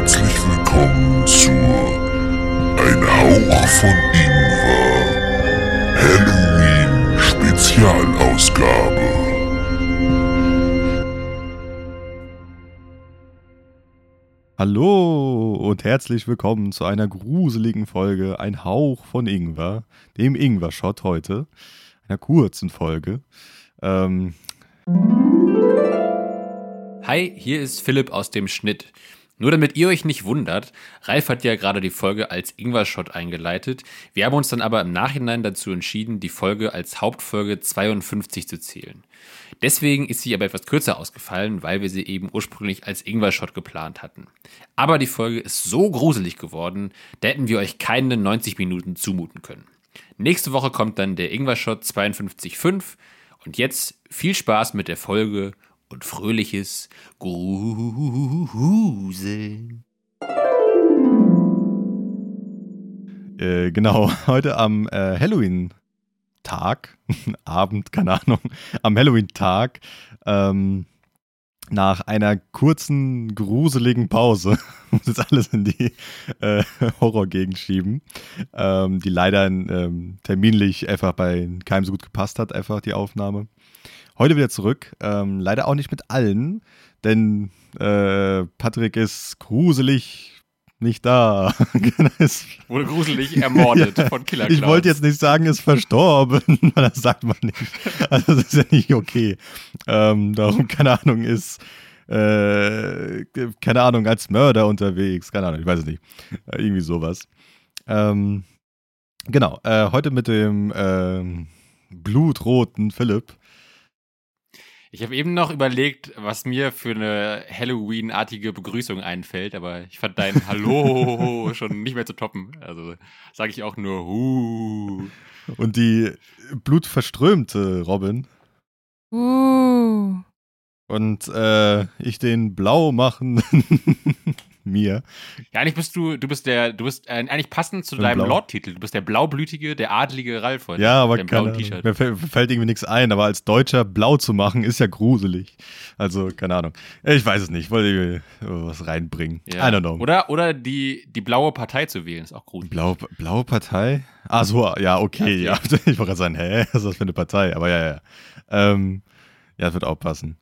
herzlich willkommen zu Ein Hauch von Ingwer Halloween Spezialausgabe. Hallo und herzlich willkommen zu einer gruseligen Folge Ein Hauch von Ingwer, dem Ingwer-Shot heute, einer kurzen Folge. Ähm, Hi, hier ist Philipp aus dem Schnitt. Nur damit ihr euch nicht wundert, Ralf hat ja gerade die Folge als Ingwer-Shot eingeleitet. Wir haben uns dann aber im Nachhinein dazu entschieden, die Folge als Hauptfolge 52 zu zählen. Deswegen ist sie aber etwas kürzer ausgefallen, weil wir sie eben ursprünglich als Ingwer-Shot geplant hatten. Aber die Folge ist so gruselig geworden, da hätten wir euch keine 90 Minuten zumuten können. Nächste Woche kommt dann der Ingwer-Shot 52.5 und jetzt viel Spaß mit der Folge und fröhliches Gruseln. äh, genau, heute am äh, Halloween-Tag, Abend, keine Ahnung, am Halloween-Tag, ähm, nach einer kurzen, gruseligen Pause, muss jetzt alles in die äh, Horrorgegend schieben, ähm, die leider ähm, terminlich einfach bei keinem so gut gepasst hat, einfach die Aufnahme. Heute wieder zurück, ähm, leider auch nicht mit allen, denn äh, Patrick ist gruselig nicht da. Wurde gruselig ermordet ja, von Killer Ich wollte jetzt nicht sagen, ist verstorben, weil das sagt man nicht. Also das ist ja nicht okay. Ähm, darum, keine Ahnung, ist äh, keine Ahnung, als Mörder unterwegs. Keine Ahnung, ich weiß es nicht. Äh, irgendwie sowas. Ähm, genau, äh, heute mit dem ähm, blutroten Philipp. Ich habe eben noch überlegt, was mir für eine Halloween-artige Begrüßung einfällt, aber ich fand dein Hallo schon nicht mehr zu toppen. Also sage ich auch nur Hu. Und die blutverströmte Robin. Uh. Und äh, ich den blau machen mir. Ja, eigentlich bist du, du bist der, du bist äh, eigentlich passend zu deinem Lord-Titel. Du bist der blaublütige, der adlige Ralf heute. Ja, aber keine, mir fällt irgendwie nichts ein. Aber als Deutscher blau zu machen, ist ja gruselig. Also, keine Ahnung. Ich weiß es nicht. Ich wollte was reinbringen. Ja. I don't know. Oder, oder die, die blaue Partei zu wählen, ist auch gruselig. Blaue, blaue Partei? Ah, so, ja, okay. Ja, ja. Ich wollte gerade sagen, hä, was ist das für eine Partei? Aber ja, ja. Ähm, ja, das wird auch passen.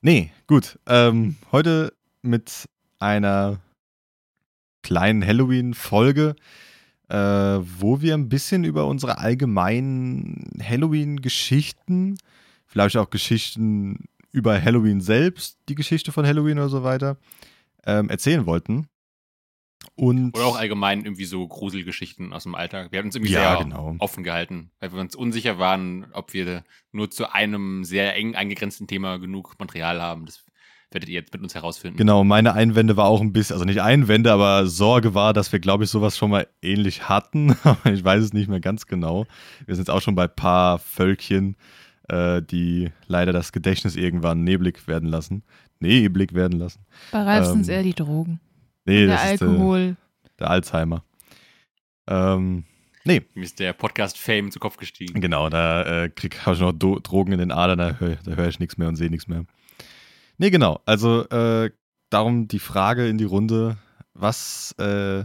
Nee, gut. Ähm, heute mit einer kleinen Halloween-Folge, äh, wo wir ein bisschen über unsere allgemeinen Halloween-Geschichten, vielleicht auch Geschichten über Halloween selbst, die Geschichte von Halloween oder so weiter, ähm, erzählen wollten. Und Oder auch allgemein irgendwie so Gruselgeschichten aus dem Alltag. Wir haben uns irgendwie ja, sehr genau. offen gehalten, weil wir uns unsicher waren, ob wir nur zu einem sehr eng eingegrenzten Thema genug Material haben. Das werdet ihr jetzt mit uns herausfinden. Genau, meine Einwände war auch ein bisschen, also nicht Einwände, aber Sorge war, dass wir, glaube ich, sowas schon mal ähnlich hatten. ich weiß es nicht mehr ganz genau. Wir sind jetzt auch schon bei ein paar Völkchen, äh, die leider das Gedächtnis irgendwann neblig werden lassen. Neblig werden lassen. Bei Ralf ähm, sind es eher die Drogen. Nee, der das Alkohol. Ist, äh, der Alzheimer. Ähm, nee. Mir ist der Podcast-Fame zu Kopf gestiegen. Genau, da äh, habe ich noch Do Drogen in den Adern, da höre hör ich nichts mehr und sehe nichts mehr. Nee, genau. Also äh, darum die Frage in die Runde, was äh,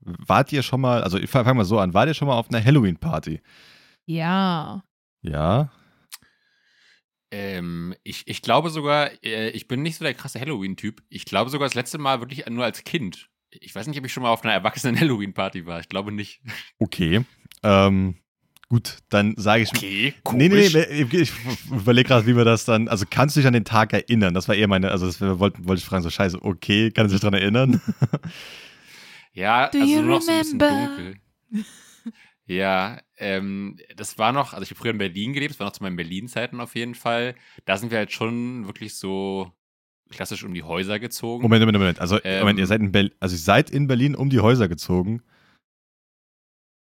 wart ihr schon mal, also ich fange mal so an, wart ihr schon mal auf einer Halloween-Party? Ja. Ja? Ähm, ich, ich glaube sogar, äh, ich bin nicht so der krasse Halloween-Typ. Ich glaube sogar das letzte Mal wirklich nur als Kind. Ich weiß nicht, ob ich schon mal auf einer erwachsenen Halloween-Party war. Ich glaube nicht. Okay. Ähm, Gut, dann sage ich. Okay, komisch. Nee, nee, nee, ich überlege gerade, wie wir das dann. Also, kannst du dich an den Tag erinnern? Das war eher meine. Also, das wollte wollt ich fragen, so Scheiße, okay, kann sich daran erinnern? ja, Do also nur noch so ein bisschen dunkel. ja, ähm, das war noch, also ich habe früher in Berlin gelebt, das war noch zu meinen Berlin-Zeiten auf jeden Fall. Da sind wir halt schon wirklich so klassisch um die Häuser gezogen. Moment, Moment, Moment. Also, ähm, Moment, ihr seid in Berlin, also ihr seid in Berlin um die Häuser gezogen.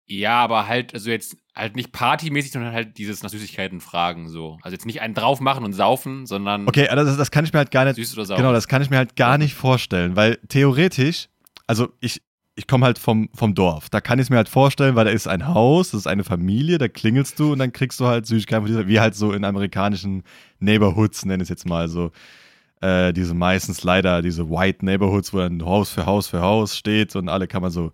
Ja, aber halt, also jetzt halt nicht partymäßig, sondern halt dieses nach Süßigkeiten fragen, so. Also jetzt nicht einen drauf machen und saufen, sondern. Okay, also das, das kann ich mir halt gar nicht. Süß oder sauer. Genau, das kann ich mir halt gar nicht vorstellen, weil theoretisch, also ich, ich komme halt vom, vom Dorf. Da kann ich es mir halt vorstellen, weil da ist ein Haus, das ist eine Familie, da klingelst du und dann kriegst du halt Süßigkeiten, wie halt so in amerikanischen Neighborhoods, nenne ich es jetzt mal so. äh, diese meistens leider diese White Neighborhoods, wo dann Haus für Haus für Haus steht und alle kann man so.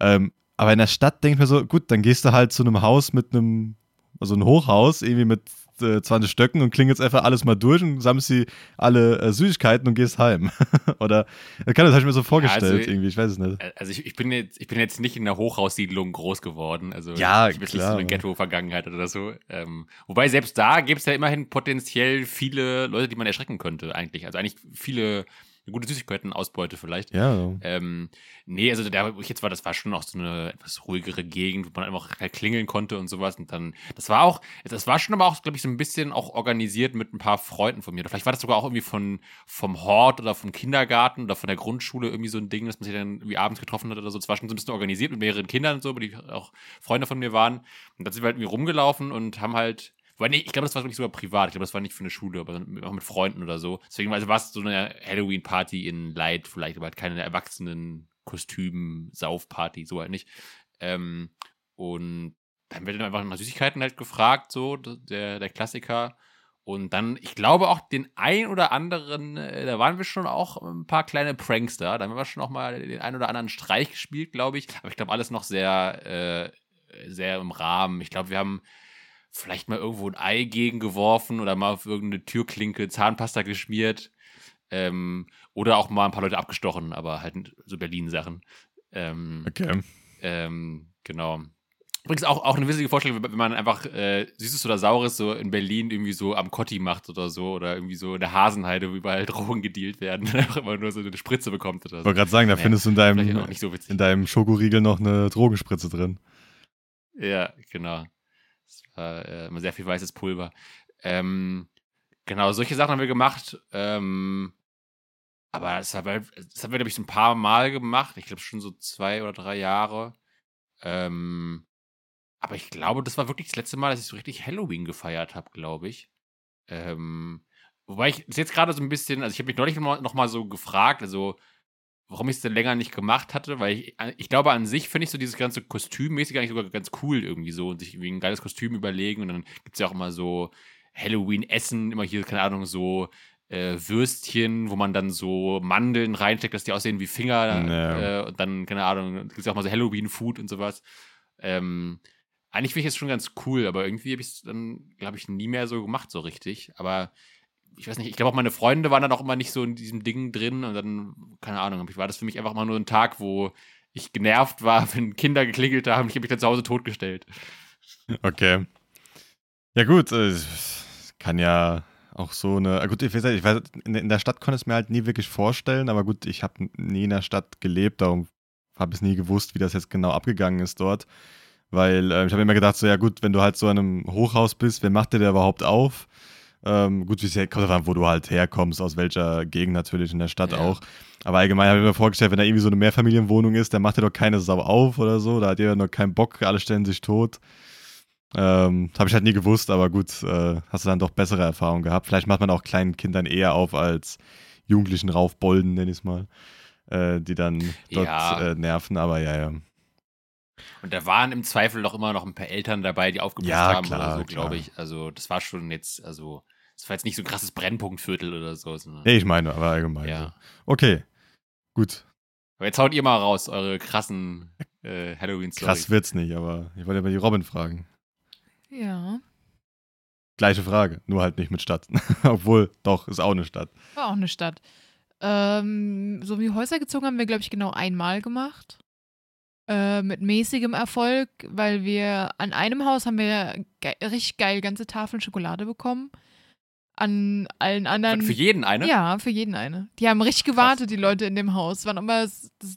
Ähm, aber in der Stadt denke ich mir so, gut, dann gehst du halt zu einem Haus mit einem, also ein Hochhaus, irgendwie mit äh, 20 Stöcken und klingelst einfach alles mal durch und sammelst sie alle äh, Süßigkeiten und gehst heim. Oder das kann das habe ich mir so vorgestellt Ja, also- irgendwie, ich weiß es nicht. Äh, Also ich, ich, bin jetzt, ich bin jetzt nicht in einer Hochhaussiedlung groß geworden. Also Ja, ich habe jetzt nicht klar. so eine Ghetto-Vergangenheit oder so. Ähm, wobei selbst da gibt es ja immerhin potenziell viele Leute, die man erschrecken könnte, eigentlich. Also eigentlich viele eine gute Süßigkeiten-Ausbeute vielleicht. Ja, Ähm, nee, also da, wo ich jetzt war, das war schon auch so eine etwas ruhigere Gegend, wo man einfach halt klingeln konnte und sowas. Und dann, das war auch, das war schon aber auch, glaube ich, so ein bisschen auch organisiert mit ein paar Freunden von mir. Oder vielleicht war das sogar auch irgendwie von, vom Hort oder vom Kindergarten oder von der Grundschule irgendwie so ein Ding, dass man sich dann irgendwie abends getroffen hat oder so. Das war schon so ein bisschen organisiert mit mehreren Kindern und so, die auch Freunde von mir waren. Und dann sind wir halt irgendwie rumgelaufen und haben halt, weil nee, ich glaube, das war wirklich sogar privat. Ich glaube, das war nicht für eine Schule, aber auch mit Freunden oder so. Deswegen also war es so eine Halloween-Party in Light vielleicht, aber halt keine erwachsenen Kostümen, Saufparty, so halt nicht. Ähm, und dann wird dann einfach nach Süßigkeiten halt gefragt, so der, der Klassiker. Und dann, ich glaube auch den ein oder anderen, äh, da waren wir schon auch ein paar kleine Prankster. Da haben wir schon auch mal den ein oder anderen Streich gespielt, glaube ich. Aber ich glaube, alles noch sehr, äh, sehr im Rahmen. Ich glaube, wir haben vielleicht mal irgendwo ein Ei gegengeworfen oder mal auf irgendeine Türklinke Zahnpasta geschmiert. Ähm, oder auch mal ein paar Leute abgestochen, aber halt so Berlin-Sachen. Ähm, okay. ähm, genau. Übrigens auch, auch eine witzige Vorstellung, wenn man einfach äh, Süßes oder Saures so in Berlin irgendwie so am Kotti macht oder so oder irgendwie so in der Hasenheide, wo überall Drogen gedealt werden und einfach immer nur so eine Spritze bekommt oder Ich so. wollte gerade sagen, da Ja, findest du in deinem, so in deinem Schokoriegel noch eine Drogenspritze drin. Ja, genau. Es war äh, immer sehr viel weißes Pulver. Ähm, genau, solche Sachen haben wir gemacht. Ähm, aber das, haben wir- das haben wir, glaube ich, ein paar Mal gemacht. Ich glaube schon so zwei oder drei Jahre. Ähm, aber ich glaube, das war wirklich das letzte Mal, dass ich so richtig Halloween gefeiert habe, glaube ich. Ähm, wobei ich jetzt gerade so ein bisschen, also ich habe mich neulich noch mal- noch mal so gefragt, also warum ich es denn länger nicht gemacht hatte, weil ich, ich glaube, an sich finde ich so dieses ganze Kostümmäßig eigentlich sogar ganz cool irgendwie so und sich irgendwie ein geiles Kostüm überlegen und dann gibt es ja auch immer so Halloween-Essen, immer hier, keine Ahnung, so äh, Würstchen, wo man dann so Mandeln reinsteckt, dass die aussehen wie Finger Ja. äh, und dann, keine Ahnung, gibt es ja auch mal so Halloween-Food und sowas. Ähm, eigentlich finde ich es schon ganz cool, aber irgendwie habe ich es dann, glaube ich, nie mehr so gemacht, so richtig. Aber ich weiß nicht, ich glaube auch meine Freunde waren dann auch immer nicht so in diesem Ding drin und dann, keine Ahnung, war das für mich einfach mal nur ein Tag, wo ich genervt war, wenn Kinder geklingelt haben. Ich habe mich dann zu Hause totgestellt. Okay. Ja, gut, äh, es kann ja auch so eine. ah, Gut, ich weiß, in, der Stadt konnte ich es mir halt nie wirklich vorstellen, aber gut, ich habe nie in der Stadt gelebt, darum habe ich nie gewusst, wie das jetzt genau abgegangen ist dort. Weil äh, ich habe immer gedacht, so, ja, gut, wenn du halt so in einem Hochhaus bist, wer macht dir der überhaupt auf? Ähm, gut, wie es ja- kommt davon, wo du halt herkommst, aus welcher Gegend natürlich in der Stadt Ja. auch. Aber allgemein habe ich mir vorgestellt, wenn da irgendwie so eine Mehrfamilienwohnung ist, dann macht dir doch keine Sau auf oder so. Da hat jeder noch keinen Bock, alle stellen sich tot. Ähm, habe ich halt nie gewusst, aber gut, äh, hast du dann doch bessere Erfahrungen gehabt. Vielleicht macht man auch kleinen Kindern eher auf als jugendlichen Raufbolden, nenn ich es mal, äh, die dann dort Ja. äh, nerven, aber ja, ja. Und da waren im Zweifel doch immer noch ein paar Eltern dabei, die aufgepasst Ja, haben klar, oder so, glaube ich. Also, das war schon jetzt, also, das war jetzt nicht so ein krasses Brennpunktviertel oder so. Nee, ich meine, aber allgemein. ja. So. Okay, gut. Aber jetzt haut ihr mal raus, eure krassen äh, Halloween-Stories. Krass wird's nicht, aber ich wollte aber die Robin fragen. Ja. Gleiche Frage, nur halt nicht mit Stadt. Obwohl, doch, ist auch eine Stadt. War auch eine Stadt. Ähm, so wie Häuser gezogen haben wir, glaube ich, genau einmal gemacht. Äh, mit mäßigem Erfolg, weil wir an einem Haus haben wir ge richtig geil ganze Tafeln Schokolade bekommen. An allen anderen. Für jeden eine? Ja, für jeden eine. Die haben richtig gewartet, die Leute in dem Haus. Waren immer,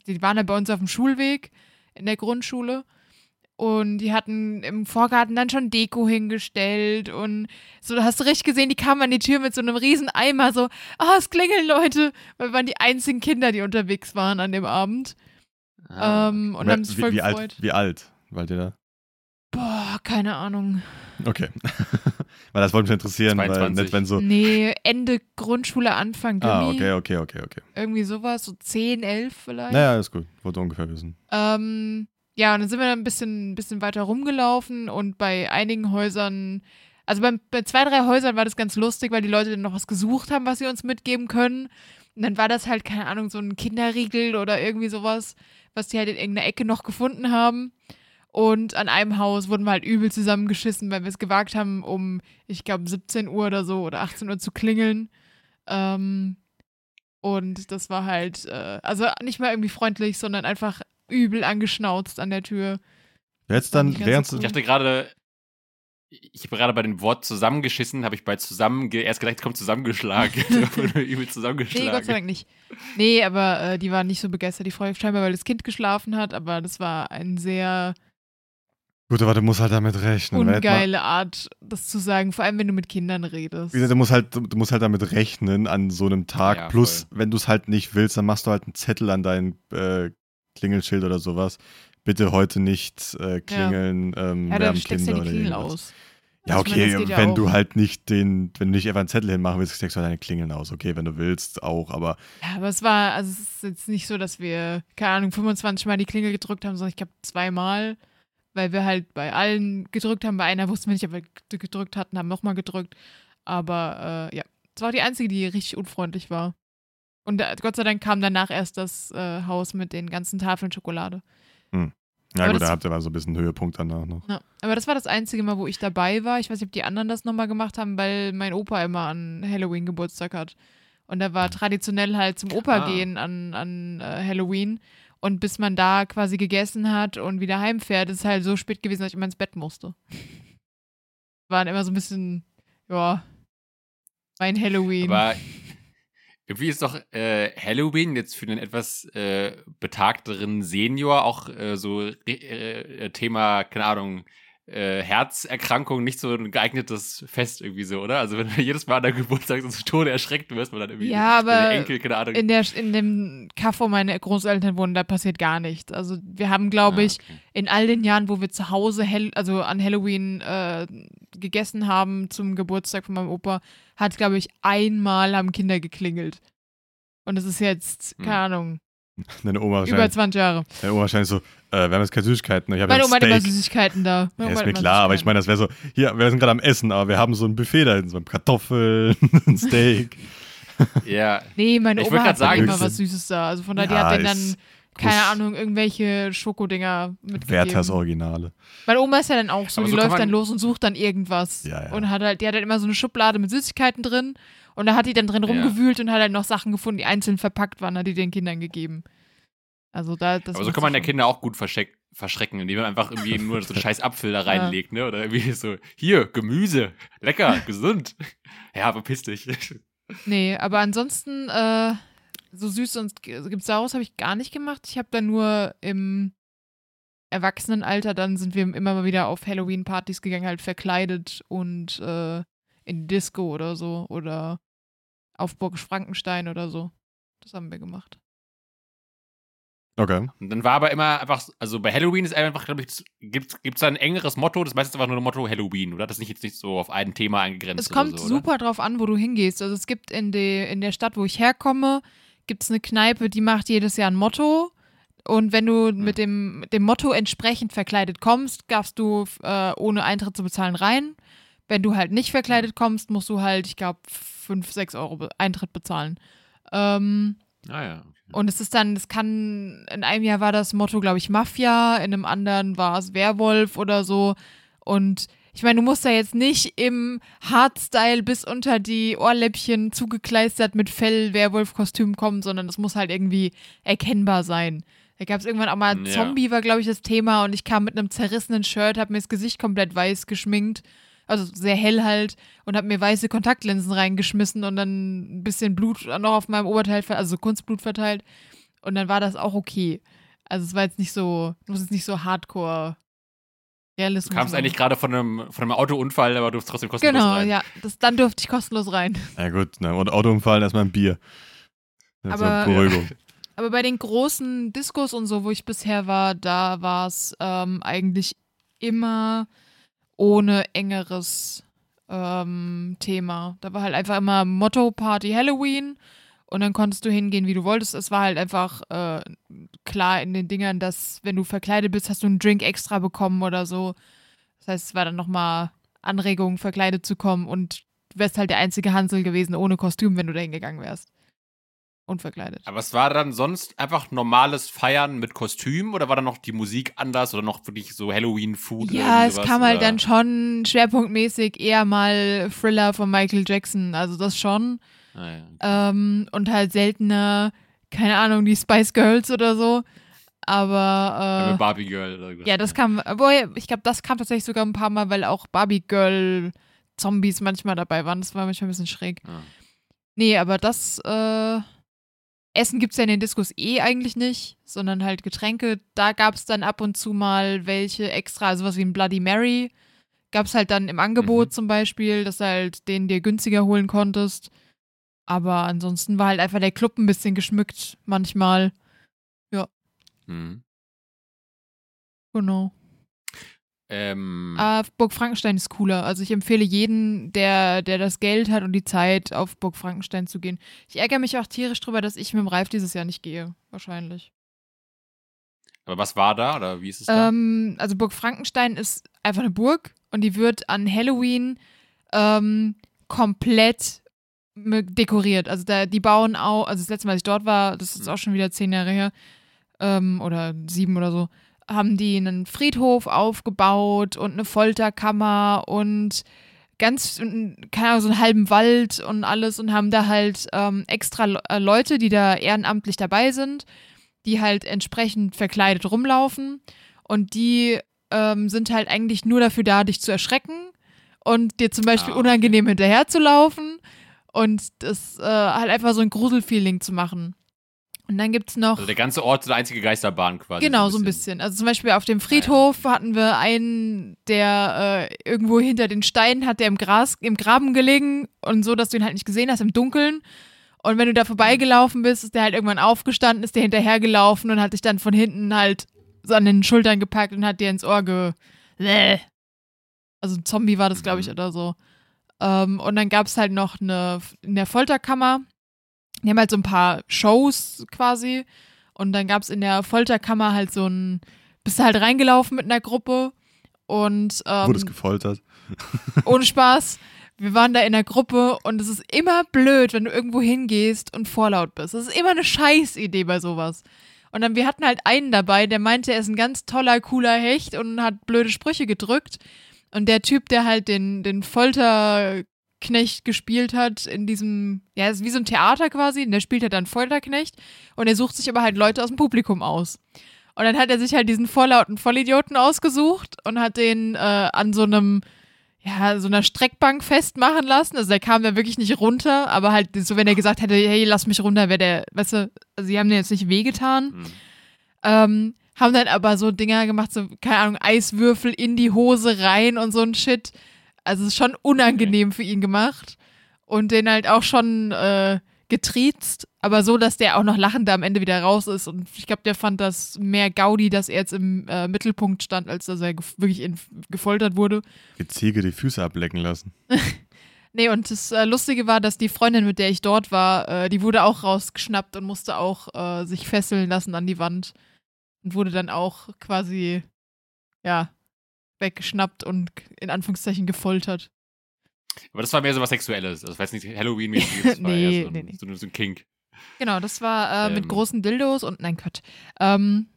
die waren ja bei uns auf dem Schulweg in der Grundschule. Und die hatten im Vorgarten dann schon Deko hingestellt und so, da hast du richtig gesehen, die kamen an die Tür mit so einem riesen Eimer, so, ah, es klingeln Leute, weil wir waren die einzigen Kinder, die unterwegs waren an dem Abend. Ah, ähm, und Wer- haben sich voll wie, wie, gefreut. alt, wie alt wart ihr da? Boah, keine Ahnung. Okay. weil das wollte mich interessieren, weil 22. nicht, wenn so. Nee, Ende Grundschule, Anfang Ah, Gimmi. okay, okay, okay, okay. Irgendwie sowas, so 10, 11 vielleicht. Naja, ist gut. Wollte ungefähr wissen. Ähm, ja, und dann sind wir dann ein bisschen, ein bisschen weiter rumgelaufen und bei einigen Häusern Also bei, bei zwei, drei Häusern war das ganz lustig, weil die Leute dann noch was gesucht haben, was sie uns mitgeben können. Und dann war das halt, keine Ahnung, so ein Kinderriegel oder irgendwie sowas, was die halt in irgendeiner Ecke noch gefunden haben. Und an einem Haus wurden wir halt übel zusammengeschissen, weil wir es gewagt haben, um, ich glaube, 17 Uhr oder so oder 18 Uhr zu klingeln. Ähm, und das war halt, äh, also nicht mal irgendwie freundlich, sondern einfach übel angeschnauzt an der Tür. Jetzt dann, während so Ich cool. dachte gerade, ich habe gerade bei dem Wort zusammengeschissen, habe ich bei zusammen erst gedacht, es kommt zusammengeschlagen. Übel Nee, zusammengeschlagen. Gott sei Dank nicht. Nee, aber äh, die waren nicht so begeistert. Die Frau scheinbar, weil das Kind geschlafen hat, aber das war ein sehr Gut, aber du musst halt damit rechnen. Jetzt mal- ungeile Art, das zu sagen, vor allem wenn du mit Kindern redest. Wie gesagt, du musst halt, du musst halt damit rechnen an so einem Tag. Ja, Plus, wenn du es halt nicht willst, dann machst du halt einen Zettel an dein äh, Klingelschild oder sowas. Bitte heute nicht äh, klingeln. Ähm, ja, wir dann steckst Kinder die oder Klingel aus. Ja, Also meine, okay, ja wenn auch. du halt nicht den, wenn du nicht einfach einen Zettel hinmachen willst, steckst du halt deine Klingeln aus. Okay, wenn du willst, auch, aber Ja, aber es war, also es ist jetzt nicht so, dass wir, keine Ahnung, 25 Mal die Klingel gedrückt haben, sondern ich glaube zweimal, weil wir halt bei allen gedrückt haben. Bei einer wussten wir nicht, ob wir gedrückt hatten, haben nochmal gedrückt. Aber äh, ja, es war die einzige, die richtig unfreundlich war. Und äh, Gott sei Dank kam danach erst das äh, Haus mit den ganzen Tafeln Schokolade. ja Aber gut, das- da habt ihr mal so ein bisschen Höhepunkt danach noch. Ja, aber das war das einzige Mal, wo ich dabei war. Ich weiß nicht, ob die anderen das nochmal gemacht haben, weil mein Opa immer an Halloween Geburtstag hat. Und da war traditionell halt zum Opa Ah. gehen an, an äh, Halloween. Und bis man da quasi gegessen hat und wieder heimfährt, ist es halt so spät gewesen, dass ich immer ins Bett musste. Waren immer so ein bisschen, ja, mein Halloween. Aber irgendwie ist doch äh, Halloween jetzt für einen etwas äh, betagteren Senior auch äh, so äh, Thema, keine Ahnung, äh, Herzerkrankung nicht so ein geeignetes Fest irgendwie so, oder? Also wenn du jedes Mal an der Geburtstag so zu Tode erschreckt wirst, weil dann irgendwie Ja, aber Enkel, keine Ahnung. in, der, in dem Kaff, wo meine Großeltern wohnen, da passiert gar nichts. Also wir haben, glaube Ah, ich, okay. in all den Jahren, wo wir zu Hause, Hell also an Halloween äh, gegessen haben zum Geburtstag von meinem Opa, hat, glaube ich, einmal haben Kinder geklingelt. Und es ist jetzt, Hm. keine Ahnung, Deine Oma über wahrscheinlich, 20 Jahre. deine Oma wahrscheinlich so, äh, wir haben jetzt keine Süßigkeiten. Ich habe Meine Oma hat immer. Süßigkeiten da. Meine Ja, ist hat mir klar, aber ich meine, das wäre so, hier, wir sind gerade am Essen, aber wir haben so ein Buffet da hinten, so Kartoffeln, ein Steak. Ja, Nee, meine Ich Oma hat sagen, immer was Süßes da. Also von daher, die Ja, hat denen ist dann, keine Ahnung, irgendwelche Schokodinger mitgegeben. Werthers Originale. Meine Oma ist ja dann auch so, Aber die so läuft dann los und sucht dann irgendwas. Ja, ja. Und hat halt, die hat halt immer so eine Schublade mit Süßigkeiten drin. Und da hat die dann drin Ja. rumgewühlt und hat halt noch Sachen gefunden, die einzeln verpackt waren, hat die den Kindern gegeben. Also da, das aber so kann man ja. Kinder auch gut verscheck- verschrecken, indem man einfach irgendwie nur so einen scheiß Apfel da reinlegt, ne? Oder irgendwie so, hier, Gemüse, lecker, gesund. Ja, verpiss dich. Nee, aber ansonsten, äh, so süß und gibt's daraus habe ich gar nicht gemacht. Ich habe dann nur im Erwachsenenalter, dann sind wir immer mal wieder auf Halloween-Partys gegangen, halt verkleidet und äh, in die Disco oder so oder auf Burg Frankenstein oder so. Das haben wir gemacht. Okay. Und dann war aber immer einfach, also bei Halloween ist einfach, glaube ich, gibt es da ein engeres Motto, das ist meistens einfach nur ein Motto Halloween, oder? Das ist nicht jetzt nicht so auf ein Thema eingegrenzt. Es kommt oder so, oder? super drauf an, wo du hingehst. Also es gibt in, de, in der Stadt, wo ich herkomme, gibt es eine Kneipe, die macht jedes Jahr ein Motto. Und wenn du mit dem, mit dem Motto entsprechend verkleidet kommst, darfst du äh, ohne Eintritt zu bezahlen rein. Wenn du halt nicht verkleidet kommst, musst du halt, ich glaube, 5, 6 Euro Eintritt bezahlen. Ähm, Ah ja. okay. und es ist dann, es kann, in einem Jahr war das Motto, glaube ich, Mafia, in einem anderen war es Werwolf oder so. Und ich meine, du musst da jetzt nicht im Hardstyle bis unter die Ohrläppchen zugekleistert mit Fell-Werwolf-Kostüm kommen, sondern es muss halt irgendwie erkennbar sein. Da gab es irgendwann auch mal Ja. Zombie, war, glaube ich, das Thema. Und ich kam mit einem zerrissenen Shirt, habe mir das Gesicht komplett weiß geschminkt. Also sehr hell halt. Und habe mir weiße Kontaktlinsen reingeschmissen und dann ein bisschen Blut noch auf meinem Oberteil, also Kunstblut verteilt. Und dann war das auch okay. Also es war jetzt nicht so, es muss jetzt nicht so hardcore Realismus. Du kamst machen. eigentlich gerade von einem, von einem Autounfall, aber du durfst trotzdem kostenlos Genau, rein. ja. Das, dann durfte ich kostenlos rein. Ja gut, ne? und Autounfall erstmal ein Bier. Das Aber- Beruhigung. Aber bei den großen Diskos und so, wo ich bisher war, da war es ähm, eigentlich immer ohne engeres ähm, Thema. Da war halt einfach immer Motto Party Halloween und dann konntest du hingehen, wie du wolltest. Es war halt einfach äh, klar in den Dingern, dass wenn du verkleidet bist, hast du einen Drink extra bekommen oder so. Das heißt, es war dann nochmal Anregung, verkleidet zu kommen und du wärst halt der einzige Hansel gewesen ohne Kostüm, wenn du da hingegangen wärst. Unverkleidet. Aber es war dann sonst einfach normales Feiern mit Kostüm oder war dann noch die Musik anders oder noch wirklich so Halloween-Food? Ja, es kam halt oder? dann schon schwerpunktmäßig eher mal Thriller von Michael Jackson, also das schon. Ah, ja. Ähm, und halt seltener, keine Ahnung, die Spice Girls oder so. Aber äh, Barbie Girl. Oder ja, das kam, obwohl, ich glaube, das kam tatsächlich sogar ein paar Mal, weil auch Barbie Girl Zombies manchmal dabei waren. Das war manchmal ein bisschen schräg. Ah. Nee, aber das äh, Essen gibt's ja in den Diskos eh eigentlich nicht, sondern halt Getränke. Da gab's dann ab und zu mal welche extra, also was wie ein Bloody Mary. Gab's halt dann im Angebot Mhm. zum Beispiel, dass du halt den dir günstiger holen konntest. Aber ansonsten war halt einfach der Club ein bisschen geschmückt manchmal. Mhm. Genau. Ähm, Aber Burg Frankenstein ist cooler. Also ich empfehle jeden, der, der das Geld hat und die Zeit, auf Burg Frankenstein zu gehen. Ich ärgere mich auch tierisch drüber, dass ich mit dem Ralf dieses Jahr nicht gehe. Wahrscheinlich. aber was war da oder wie ist es da? Ähm, also Burg Frankenstein ist einfach eine Burg und die wird an Halloween ähm, komplett dekoriert. Also da, die bauen auch, also das letzte Mal, als ich dort war, das ist auch schon wieder zehn Jahre her, ähm, oder sieben oder so, haben die einen Friedhof aufgebaut und eine Folterkammer und ganz, keine Ahnung, so einen halben Wald und alles und haben da halt ähm, extra äh, Leute, die da ehrenamtlich dabei sind, die halt entsprechend verkleidet rumlaufen und die ähm, sind halt eigentlich nur dafür da, dich zu erschrecken und dir zum Beispiel Ah, okay. unangenehm hinterherzulaufen und das äh, halt einfach so ein Gruselfeeling zu machen. Und dann gibt's noch. also der ganze Ort ist eine einzige Geisterbahn quasi. Genau, so ein bisschen. Also zum Beispiel auf dem Friedhof hatten wir einen, der äh, irgendwo hinter den Steinen hat, der im Gras, im Graben gelegen und so, dass du ihn halt nicht gesehen hast im Dunkeln. Und wenn du da vorbeigelaufen bist, ist der halt irgendwann aufgestanden, ist der hinterhergelaufen und hat dich dann von hinten halt so an den Schultern gepackt und hat dir ins Ohr ge. Bäh. Also ein Zombie war das, glaube ich, Mhm. oder so. Ähm, und dann gab es halt noch eine in der Folterkammer. Die haben halt so ein paar Shows quasi. Und dann gab es in der Folterkammer halt so ein. Bist du halt reingelaufen mit einer Gruppe und ähm, Wurde es gefoltert? ohne Spaß. Wir waren da in der Gruppe und es ist immer blöd, wenn du irgendwo hingehst und vorlaut bist. Das ist immer eine Scheißidee bei sowas. Und dann, wir hatten halt einen dabei, der meinte, er ist ein ganz toller, cooler Hecht und hat blöde Sprüche gedrückt. Und der Typ, der halt den, den Folterknecht gespielt hat in diesem, ja, ist wie so ein Theater quasi, und der spielt halt dann Folterknecht und er sucht sich aber halt Leute aus dem Publikum aus. Und dann hat er sich halt diesen vorlauten Vollidioten ausgesucht und hat den äh, an so einem, ja, so einer Streckbank festmachen lassen. Also der kam da wirklich nicht runter, aber halt so, wenn er gesagt hätte, hey, lass mich runter, wäre der, weißt du, also sie haben den jetzt nicht wehgetan. Mhm. Ähm, haben dann aber so Dinger gemacht, so, keine Ahnung, Eiswürfel in die Hose rein und so ein Shit. Also es ist schon unangenehm für ihn gemacht. Und den halt auch schon äh, getriezt, aber so, dass der auch noch lachend da am Ende wieder raus ist. Und ich glaube, der fand das mehr Gaudi, dass er jetzt im äh, Mittelpunkt stand, als dass er wirklich gefoltert wurde. Geziege die Füße ablecken lassen. Nee, und das äh, Lustige war, dass die Freundin, mit der ich dort war, äh, die wurde auch rausgeschnappt und musste auch äh, sich fesseln lassen an die Wand. Und wurde dann auch quasi, ja, weggeschnappt und in Anführungszeichen gefoltert. Aber das war mehr so was Sexuelles. Das war jetzt nicht Halloween-mäßig. Nee, eher so, ein- nee, nee. So, so ein Kink. Genau, das war äh, mit Ähm. großen Dildos und, nein, Gott. Ähm,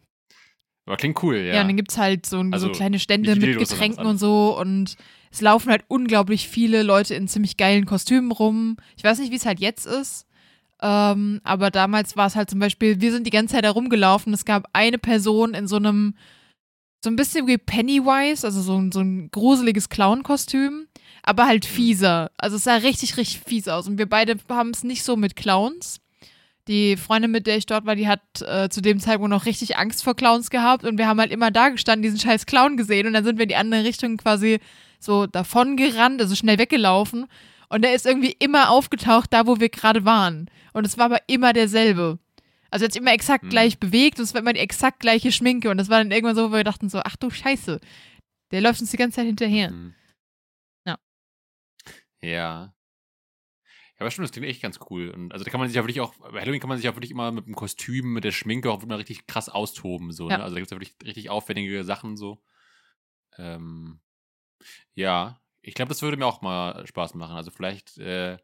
Aber klingt cool, ja. Ja, und dann gibt's halt so, Also, so kleine Stände mit Dildos, Getränken und so und es laufen halt unglaublich viele Leute in ziemlich geilen Kostümen rum. Ich weiß nicht, wie es halt jetzt ist, ähm, aber damals war es halt zum Beispiel, wir sind die ganze Zeit da rumgelaufen, es gab eine Person in so einem, so ein bisschen wie Pennywise, also so, ein- so ein gruseliges Clown-Kostüm, aber halt fieser. Also es sah richtig, richtig fies aus und wir beide haben es nicht so mit Clowns. Die Freundin, mit der ich dort war, die hat äh, zu dem Zeitpunkt noch richtig Angst vor Clowns gehabt und wir haben halt immer da gestanden, diesen scheiß Clown gesehen und dann sind wir in die andere Richtung quasi so davon gerannt, also schnell weggelaufen und der ist irgendwie immer aufgetaucht, da wo wir gerade waren. Und es war aber immer derselbe. Also sich immer exakt Hm. gleich bewegt und es war immer die exakt gleiche Schminke und das war dann irgendwann so, wo wir dachten so, ach du Scheiße, der läuft uns die ganze Zeit hinterher. Mhm. Ja. Ja. Ja, aber stimmt, das klingt echt ganz cool. Und also da kann man sich ja wirklich auch, bei Halloween kann man sich auch wirklich immer mit dem Kostüm, mit der Schminke auch immer richtig krass austoben. So, Ja. ne? Also da gibt es ja wirklich richtig aufwendige Sachen so. Ähm, ja. Ich glaube, das würde mir auch mal Spaß machen. Also vielleicht äh,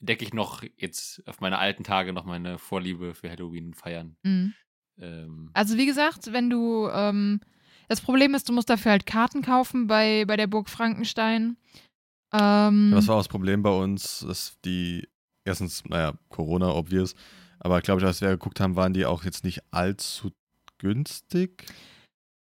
decke ich noch jetzt auf meine alten Tage noch meine Vorliebe für Halloween feiern. Mhm. Ähm, Also wie gesagt, wenn du ähm, das Problem ist, du musst dafür halt Karten kaufen bei, bei der Burg Frankenstein. Ähm, Das war auch das Problem bei uns, dass die, erstens, naja, Corona, obvious, aber glaube ich, als wir geguckt haben, waren die auch jetzt nicht allzu günstig.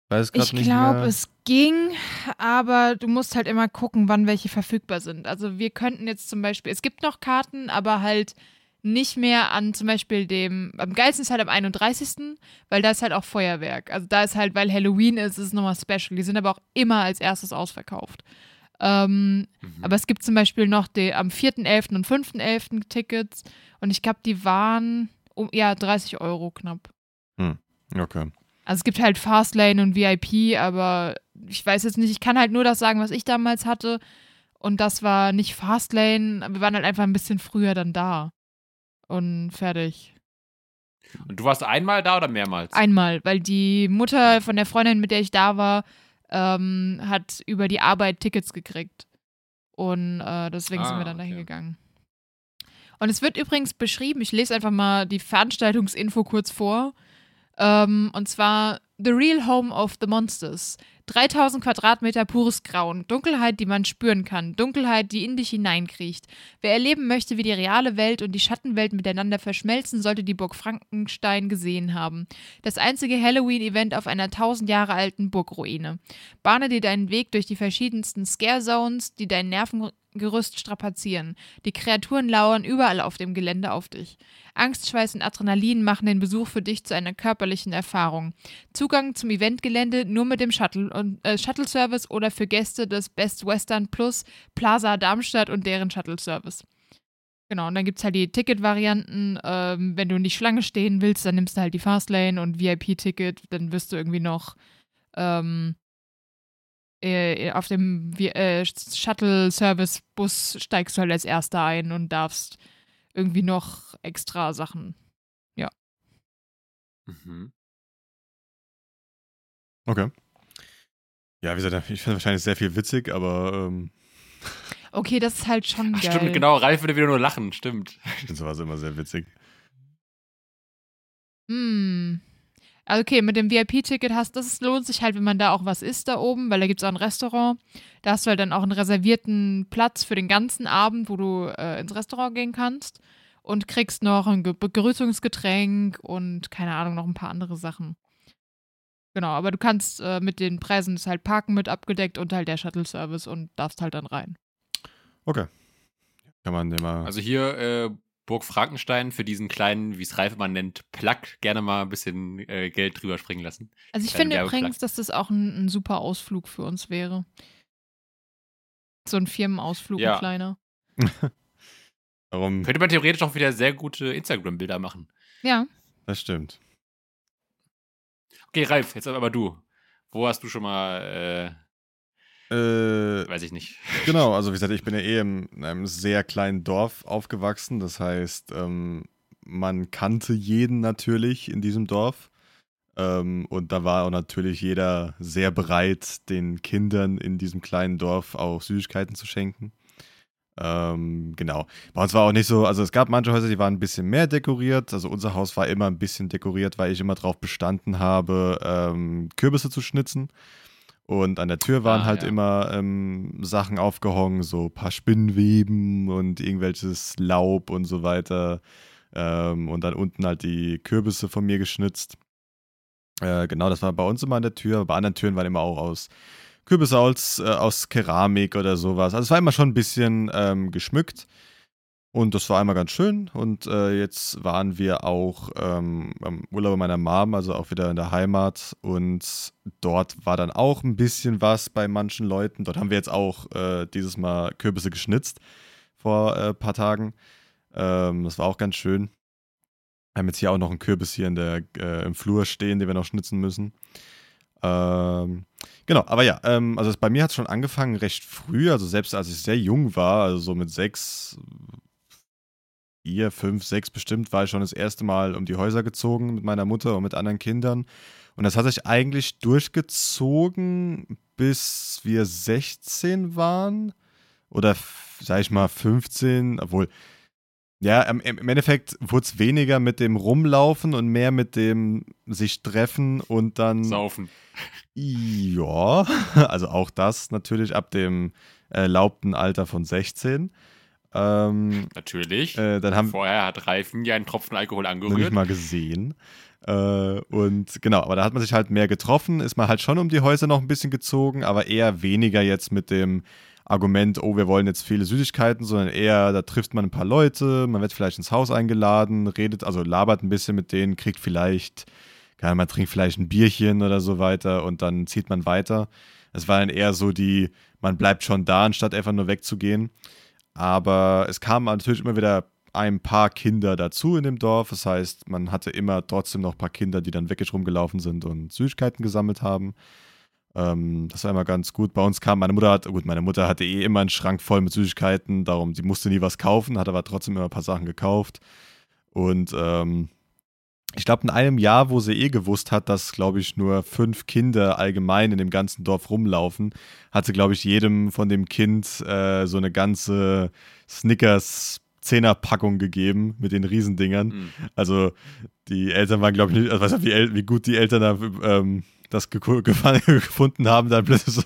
Weiß ich glaube, es ging, aber du musst halt immer gucken, wann welche verfügbar sind. Also wir könnten jetzt zum Beispiel, es gibt noch Karten, aber halt nicht mehr an zum Beispiel dem, am geilsten ist halt am 31., weil da ist halt auch Feuerwerk. Also da ist halt, weil Halloween ist, ist es nochmal special. Die sind aber auch immer als erstes ausverkauft. Ähm, mhm. Aber es gibt zum Beispiel noch die, am 4.11. und 5.11. Tickets und ich glaube, die waren um, ja 30 Euro knapp. Okay. Also es gibt halt Fastlane und VIP, aber ich weiß jetzt nicht, ich kann halt nur das sagen, was ich damals hatte. Und das war nicht Fastlane, wir waren halt einfach ein bisschen früher dann da. Und fertig. Und du warst einmal da oder mehrmals? Einmal, weil die Mutter von der Freundin, mit der ich da war, ähm, hat über die Arbeit Tickets gekriegt. Und äh, deswegen sind Ah, wir dann dahin okay. gegangen. Und es wird übrigens beschrieben, ich lese einfach mal die Veranstaltungsinfo kurz vor. Ähm, und zwar The Real Home of the Monsters. 3000 Quadratmeter pures Grauen, Dunkelheit, die man spüren kann, Dunkelheit, die in dich hineinkriecht. Wer erleben möchte, wie die reale Welt und die Schattenwelt miteinander verschmelzen, sollte die Burg Frankenstein gesehen haben. Das einzige Halloween-Event auf einer tausend Jahre alten Burgruine. Bahne dir deinen Weg durch die verschiedensten Scare-Zones, die dein Nervengerüst strapazieren. Die Kreaturen lauern überall auf dem Gelände auf dich. Angstschweiß und Adrenalin machen den Besuch für dich zu einer körperlichen Erfahrung. Zugang zum Eventgelände nur mit dem Shuttle und äh, Shuttle Service oder für Gäste des Best Western Plus, Plaza Darmstadt und deren Shuttle Service. Genau, und dann gibt es halt die Ticket-Varianten. Ähm, wenn du in die Schlange stehen willst, dann nimmst du halt die Fastlane und VIP-Ticket. Dann wirst du irgendwie noch ähm, äh, auf dem äh, Shuttle-Service-Bus steigst du halt als Erster ein und darfst irgendwie noch extra Sachen. Mhm. Okay. Ja, wie gesagt, ich finde wahrscheinlich sehr viel witzig, aber ähm, Okay, das ist halt schon Ach, geil. stimmt, genau. Ralf würde wieder nur lachen, stimmt. ich finde sowas immer sehr witzig. Hm. Also okay, mit dem VIP-Ticket hast, das ist- lohnt sich halt, wenn man da auch was isst da oben, weil da gibt es auch ein Restaurant. Da hast du halt dann auch einen reservierten Platz für den ganzen Abend, wo du äh, ins Restaurant gehen kannst und kriegst noch ein Ge Begrüßungsgetränk und keine Ahnung, noch ein paar andere Sachen. Genau, aber du kannst äh, mit den Preisen ist halt Parken mit abgedeckt und halt der Shuttle-Service und darfst halt dann rein. Okay. Kann man den mal. Also hier äh, Burg Frankenstein für diesen kleinen, wie es Ralf immer nennt, Plug gerne mal ein bisschen äh, Geld drüber springen lassen. Also ich Kleine finde übrigens, dass das auch ein, ein super Ausflug für uns wäre. So ein Firmenausflug, Ja. ein kleiner. Warum? Könnte man theoretisch auch wieder sehr gute Instagram-Bilder machen. Ja. Das stimmt. Okay, Ralf, jetzt aber du. Wo hast du schon mal, Äh, weiß ich nicht. Genau, also wie gesagt, ich bin ja eh in einem sehr kleinen Dorf aufgewachsen. Das heißt, ähm, man kannte jeden natürlich in diesem Dorf. Ähm, und da war auch natürlich jeder sehr bereit, den Kindern in diesem kleinen Dorf auch Süßigkeiten zu schenken. Ähm, genau. Bei uns war auch nicht so, also es gab manche Häuser, die waren ein bisschen mehr dekoriert. Also unser Haus war immer ein bisschen dekoriert, weil ich immer darauf bestanden habe, ähm, Kürbisse zu schnitzen. Und an der Tür waren Ah, halt ja. immer ähm, Sachen aufgehangen, so ein paar Spinnweben und irgendwelches Laub und so weiter. Ähm, und dann unten halt die Kürbisse von mir geschnitzt. Äh, genau, das war bei uns immer an der Tür. Bei anderen Türen waren immer auch aus Kürbisse aus, äh, aus Keramik oder sowas. Also es war immer schon ein bisschen ähm, geschmückt. Und das war einmal ganz schön. Und äh, jetzt waren wir auch ähm, am Urlaub meiner Mom, also auch wieder in der Heimat. Und dort war dann auch ein bisschen was bei manchen Leuten. Dort haben wir jetzt auch äh, dieses Mal Kürbisse geschnitzt vor ein äh, paar Tagen. Ähm, das war auch ganz schön. Wir haben jetzt hier auch noch einen Kürbis hier in der, äh, im Flur stehen, den wir noch schnitzen müssen. Ähm, genau, aber ja, ähm, also bei mir hat es schon angefangen recht früh, also selbst als ich sehr jung war, also so mit sechs, vier, fünf, sechs bestimmt, war ich schon das erste Mal um die Häuser gezogen mit meiner Mutter und mit anderen Kindern. Und das hat sich eigentlich durchgezogen, bis wir 16 waren. oder sag ich mal 15, obwohl ja, im, im Endeffekt wurde es weniger mit dem Rumlaufen und mehr mit dem sich treffen und dann Saufen. ja, also auch das natürlich ab dem erlaubten Alter von 16. Ähm, Natürlich. äh, dann haben Vorher hat Reifen ja einen Tropfen Alkohol noch nicht angerührt. mal gesehen. Äh, und genau, aber da hat man sich halt mehr getroffen, ist man halt schon um die Häuser noch ein bisschen gezogen, aber eher weniger jetzt mit dem Argument, oh, wir wollen jetzt viele Süßigkeiten, sondern eher, da trifft man ein paar Leute, man wird vielleicht ins Haus eingeladen, redet, also labert ein bisschen mit denen, kriegt vielleicht, Ahnung, man trinkt vielleicht ein Bierchen oder so weiter und dann zieht man weiter. Es war dann eher so die, man bleibt schon da, anstatt einfach nur wegzugehen. Aber es kamen natürlich immer wieder ein paar Kinder dazu in dem Dorf. Das heißt, man hatte immer trotzdem noch ein paar Kinder, die dann wirklich rumgelaufen sind und Süßigkeiten gesammelt haben. Ähm, das war immer ganz gut. Bei uns kam meine Mutter, hat, gut, meine Mutter hatte eh immer einen Schrank voll mit Süßigkeiten, darum, die musste nie was kaufen, hat aber trotzdem immer ein paar Sachen gekauft. Und ähm, ich glaube, in einem Jahr, wo sie eh gewusst hat, dass, glaube ich, nur fünf Kinder allgemein in dem ganzen Dorf rumlaufen, hat sie, glaube ich, jedem von dem Kind äh, so eine ganze Snickers Zehnerpackung gegeben mit den Riesendingern. Hm. Also die Eltern waren, glaube ich, nicht, also weiß nicht, wie, wie gut die Eltern da ähm, das ge gefunden haben, dann plötzlich so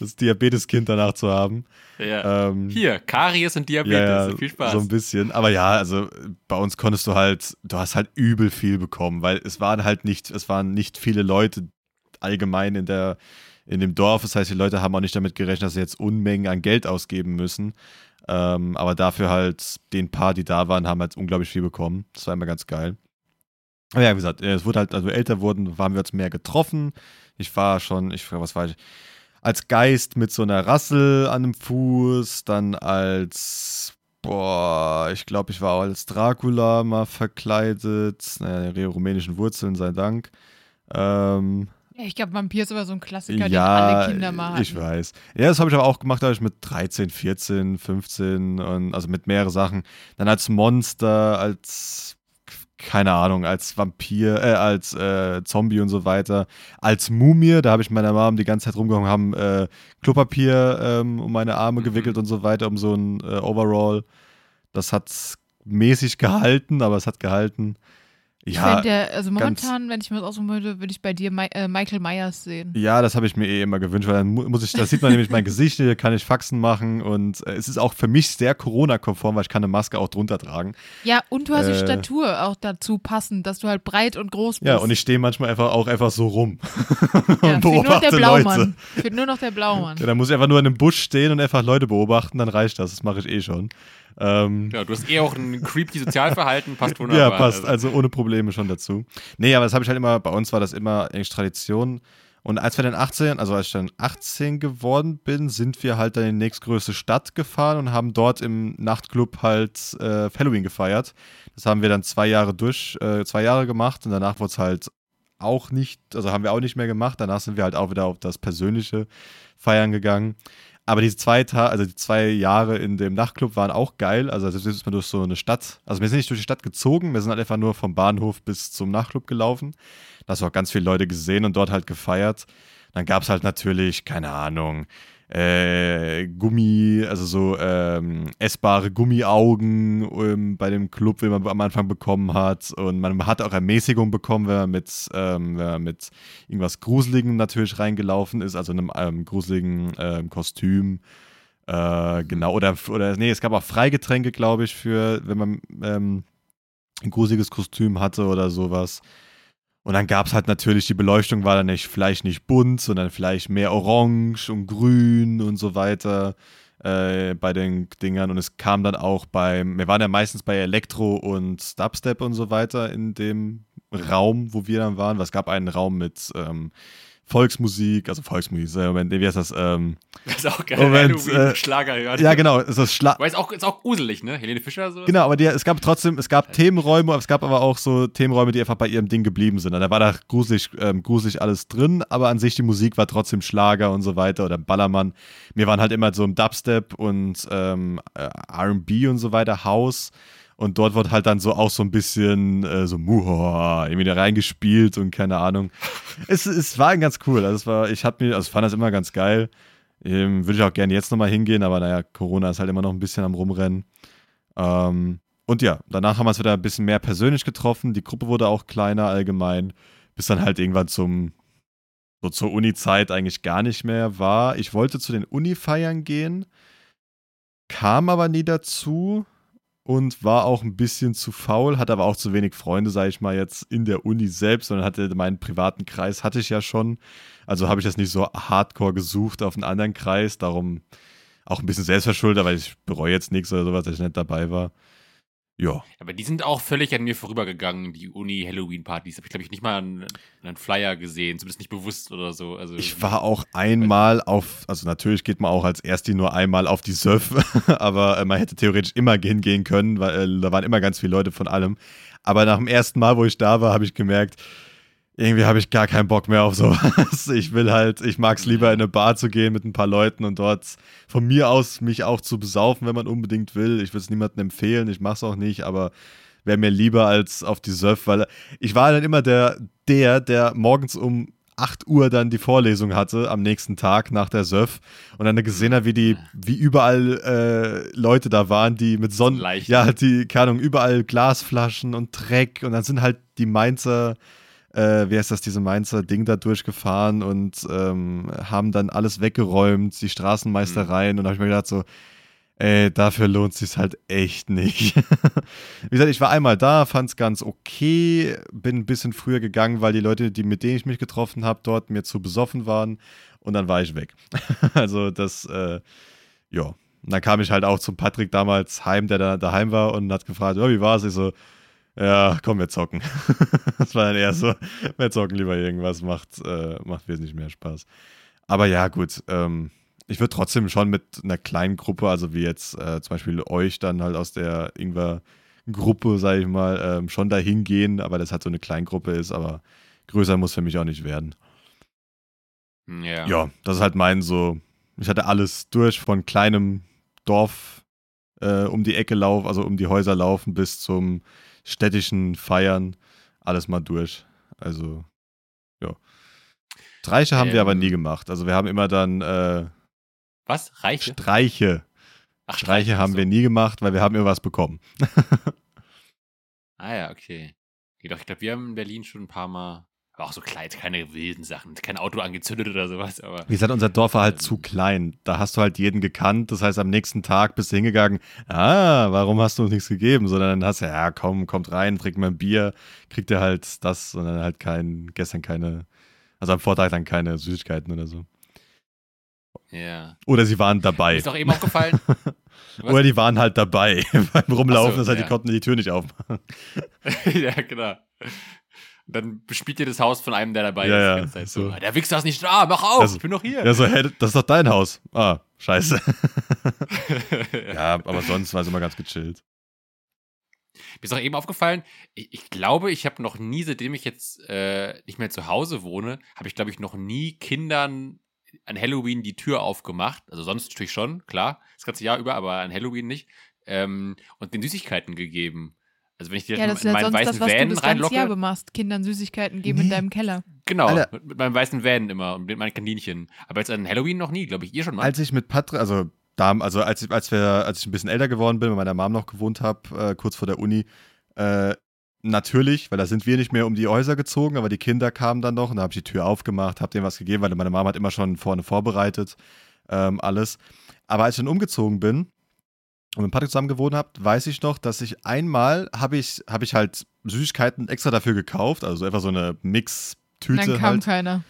das Diabeteskind danach zu haben. Ja. Ähm, Hier, Karies und Diabetes. ja, ja, Viel Spaß. So ein bisschen. Aber ja, also bei uns konntest du halt, du hast halt übel viel bekommen, weil es waren halt nicht, es waren nicht viele Leute allgemein in der, in dem Dorf. Das heißt, die Leute haben auch nicht damit gerechnet, dass sie jetzt Unmengen an Geld ausgeben müssen. Ähm, aber dafür halt den paar, die da waren, haben halt unglaublich viel bekommen. Das war immer ganz geil. Aber ja, wie gesagt, äh, es wurde halt, also älter wurden, haben wir uns mehr getroffen. Ich war schon, ich was war ich, als Geist mit so einer Rassel an dem Fuß, dann als, boah, ich glaube, ich war auch als Dracula mal verkleidet, naja, rumänischen Wurzeln sei Dank. Ähm, Ja, ich glaube, Vampir ist aber so ein Klassiker, den ja, alle Kinder mal hatten. ich weiß. Ja, das habe ich aber auch gemacht, da ich mit 13, 14, 15 und also mit mehreren Sachen. Dann als Monster, als keine Ahnung, als Vampir, äh, als äh, Zombie und so weiter, als Mumie, da habe ich meiner Mom die ganze Zeit rumgehangen, haben äh, Klopapier ähm, um meine Arme Mhm. gewickelt und so weiter, um so ein äh, Overall. Das hat mäßig gehalten, aber es hat gehalten. Ich Ja, fänd ja, also momentan, wenn ich mir das aussuchen würde, würde ich bei dir Mi äh, Michael Myers sehen. Ja, das habe ich mir eh immer gewünscht, weil dann mu- muss ich, da sieht man nämlich mein Gesicht, hier kann ich Faxen machen und äh, es ist auch für mich sehr Corona-konform, weil ich kann eine Maske auch drunter tragen. Ja, und du hast die Äh. Statur auch dazu passend, dass du halt breit und groß bist. Ja, und ich stehe manchmal einfach auch einfach so rum ja, und fehlt nur noch beobachte der Leute. Blaumann. Fehlt nur noch der Blaumann. Ja, dann muss ich einfach nur in einem Busch stehen und einfach Leute beobachten, dann reicht das. Das mache ich eh schon. Ähm, Ja, du hast eh auch ein creepy Sozialverhalten, passt Ja, wunderbar. passt. Also, Also ohne Probleme schon dazu. Nee, aber das habe ich halt immer, bei uns war das immer eigentlich Tradition. Und als wir dann 18, also als ich dann 18 geworden bin, sind wir halt dann in die nächstgrößte Stadt gefahren und haben dort im Nachtclub halt äh, Halloween gefeiert. Das haben wir dann zwei Jahre durch, äh, zwei Jahre gemacht und danach wurde es halt auch nicht, also haben wir auch nicht mehr gemacht. Danach sind wir halt auch wieder auf das persönliche Feiern gegangen. Aber diese zwei Ta also die zwei Jahre in dem Nachtclub waren auch geil. Also das ist man durch so eine Stadt. Also wir sind nicht durch die Stadt gezogen, wir sind halt einfach nur vom Bahnhof bis zum Nachtclub gelaufen. Da hast du auch ganz viele Leute gesehen und dort halt gefeiert. Dann gab es halt natürlich, keine Ahnung, äh, Gummi, also so ähm, essbare Gummiaugen ähm, bei dem Club, den man am Anfang bekommen hat. Und man hat auch Ermäßigung bekommen, wenn man mit, ähm, wenn man mit irgendwas Gruseligem natürlich reingelaufen ist, also einem ähm, gruseligen ähm, Kostüm. Äh, genau, oder, oder nee, es gab auch Freigetränke, glaube ich, für, wenn man ähm, ein gruseliges Kostüm hatte oder sowas. Und dann gab es halt natürlich, die Beleuchtung war dann nicht, vielleicht nicht bunt, sondern vielleicht mehr orange und grün und so weiter äh, bei den Dingern. Und es kam dann auch beim, wir waren ja meistens bei Elektro und Dubstep und so weiter in dem Raum, wo wir dann waren. Es gab einen Raum mit ähm, Volksmusik, also Volksmusik, äh, Moment, nee, wie heißt das? Ähm, das ist auch geil, Moment, wenn du äh, Schlager hört. ja, genau, es ist Schla Weil es auch, ist auch gruselig, ne? Helene Fischer so. Genau, aber die, es gab trotzdem, es gab Themenräume, aber es gab aber auch so Themenräume, die einfach bei ihrem Ding geblieben sind. Und da war da gruselig, ähm, gruselig alles drin, aber an sich die Musik war trotzdem Schlager und so weiter oder Ballermann. Wir waren halt immer so im Dubstep und ähm, äh, RB und so weiter, House. Und dort wird halt dann so auch so ein bisschen äh, so Muha irgendwie da reingespielt und keine Ahnung. Es, es war ganz cool. Also es war, ich hab mir, also fand das immer ganz geil. Ähm, Würde ich auch gerne jetzt nochmal hingehen, aber naja, Corona ist halt immer noch ein bisschen am Rumrennen. Ähm, und ja, danach haben wir uns wieder ein bisschen mehr persönlich getroffen. Die Gruppe wurde auch kleiner allgemein, bis dann halt irgendwann zum, so zur Uni-Zeit eigentlich gar nicht mehr war. Ich wollte zu den Uni-Feiern gehen, kam aber nie dazu und war auch ein bisschen zu faul, hatte aber auch zu wenig Freunde, sage ich mal, jetzt in der Uni selbst, sondern hatte meinen privaten Kreis, hatte ich ja schon. Also habe ich das nicht so hardcore gesucht auf einen anderen Kreis, darum auch ein bisschen selbstverschuldet, weil ich bereue jetzt nichts oder sowas, dass ich nicht dabei war. Ja. Aber die sind auch völlig an mir vorübergegangen, die Uni-Halloween-Partys. Habe ich, glaube ich, nicht mal einen, einen, Flyer gesehen, zumindest nicht bewusst oder so. Also, ich war auch einmal auf, also natürlich geht man auch als Ersti nur einmal auf die Surf, aber äh, man hätte theoretisch immer hingehen können, weil äh, da waren immer ganz viele Leute von allem. Aber nach dem ersten Mal, wo ich da war, habe ich gemerkt, irgendwie habe ich gar keinen Bock mehr auf sowas. Ich will halt, ich mag es lieber in eine Bar zu gehen mit ein paar Leuten und dort von mir aus mich auch zu besaufen, wenn man unbedingt will. Ich würde es niemandem empfehlen, ich mache es auch nicht, aber wäre mir lieber als auf die Surf, weil ich war dann immer der, der, der morgens um 8 Uhr dann die Vorlesung hatte am nächsten Tag nach der Surf und dann gesehen hat, wie die, wie überall äh, Leute da waren, die mit Sonnen, ja, die, keine Ahnung, überall Glasflaschen und Dreck und dann sind halt die Mainzer äh, wie heißt das, diese Mainzer Ding da durchgefahren und ähm, haben dann alles weggeräumt, die Straßenmeistereien. Mhm. Und da habe ich mir gedacht, so, ey, dafür lohnt es sich halt echt nicht. wie gesagt, ich war einmal da, fand es ganz okay, bin ein bisschen früher gegangen, weil die Leute, die, mit denen ich mich getroffen habe, dort mir zu besoffen waren und dann war ich weg. also das, äh, ja. Und dann kam ich halt auch zum Patrick damals heim, der da daheim war und hat gefragt, oh, wie war es? Ich so, ja, komm, wir zocken. das war dann eher so, wir zocken lieber irgendwas, macht, äh, macht wesentlich mehr Spaß. Aber ja, gut, ähm, ich würde trotzdem schon mit einer kleinen Gruppe, also wie jetzt äh, zum Beispiel euch dann halt aus der Ingwer-Gruppe, sage ich mal, ähm, schon dahin gehen, aber das halt so eine Kleingruppe ist, aber größer muss für mich auch nicht werden. Ja. Ja, das ist halt mein so, ich hatte alles durch von kleinem Dorf äh, um die Ecke laufen, also um die Häuser laufen bis zum städtischen Feiern alles mal durch. Also, ja. Streiche haben ähm, wir aber nie ähm. gemacht. Also wir haben immer dann äh, Was? Reiche? Streiche. Ach, Streiche, Streiche haben so. wir nie gemacht, weil wir haben irgendwas bekommen. ah ja, okay. Ich glaube, wir haben in Berlin schon ein paar Mal aber auch so klein, keine wilden Sachen, kein Auto angezündet oder sowas. Aber, Wie gesagt, unser Dorf war halt ähm, zu klein. Da hast du halt jeden gekannt. Das heißt, am nächsten Tag bist du hingegangen, ah, warum hast du uns nichts gegeben? Sondern dann hast du, ja, komm, kommt rein, trinkt mal ein Bier, kriegt er halt das, sondern halt kein, gestern keine, also am Vortag dann keine Süßigkeiten oder so. Ja. Oder sie waren dabei. Ist doch eben aufgefallen. oder die waren halt dabei beim Rumlaufen, so, das heißt, ja. die konnten die Tür nicht aufmachen. ja, genau dann bespielt ihr das Haus von einem, der dabei ja, ist. Ja, so. so. Der Wichser ist nicht da, mach auf, also, ich bin noch hier. Ja, so, hey, das ist doch dein Haus. Ah, scheiße. ja, aber sonst war es immer ganz gechillt. Mir ist auch eben aufgefallen, ich, ich glaube, ich habe noch nie, seitdem ich jetzt äh, nicht mehr zu Hause wohne, habe ich, glaube ich, noch nie Kindern an Halloween die Tür aufgemacht. Also sonst natürlich schon, klar, das ganze Jahr über, aber an Halloween nicht. Ähm, und den Süßigkeiten gegeben. Also wenn ich dir ja, das in meinen weißen das, was Van du das reinlocke. Jahr machst, Kindern Süßigkeiten geben nee. in deinem Keller. Genau, mit, mit, meinem weißen Van immer und mit meinen Kaninchen. Aber jetzt an Halloween noch nie, glaube ich. Ihr schon mal? Als ich mit Patrick, also da, also als, als, wir, als ich ein bisschen älter geworden bin, mit meiner Mom noch gewohnt habe, äh, kurz vor der Uni, äh, natürlich, weil da sind wir nicht mehr um die Häuser gezogen, aber die Kinder kamen dann noch und da habe ich die Tür aufgemacht, habe denen was gegeben, weil meine Mom hat immer schon vorne vorbereitet, ähm, alles. Aber als ich dann umgezogen bin, und mit Patrick zusammen gewohnt habt, weiß ich noch, dass ich einmal habe ich, hab ich halt Süßigkeiten extra dafür gekauft, also einfach so eine Mix-Tüte. Dann kam halt. keiner.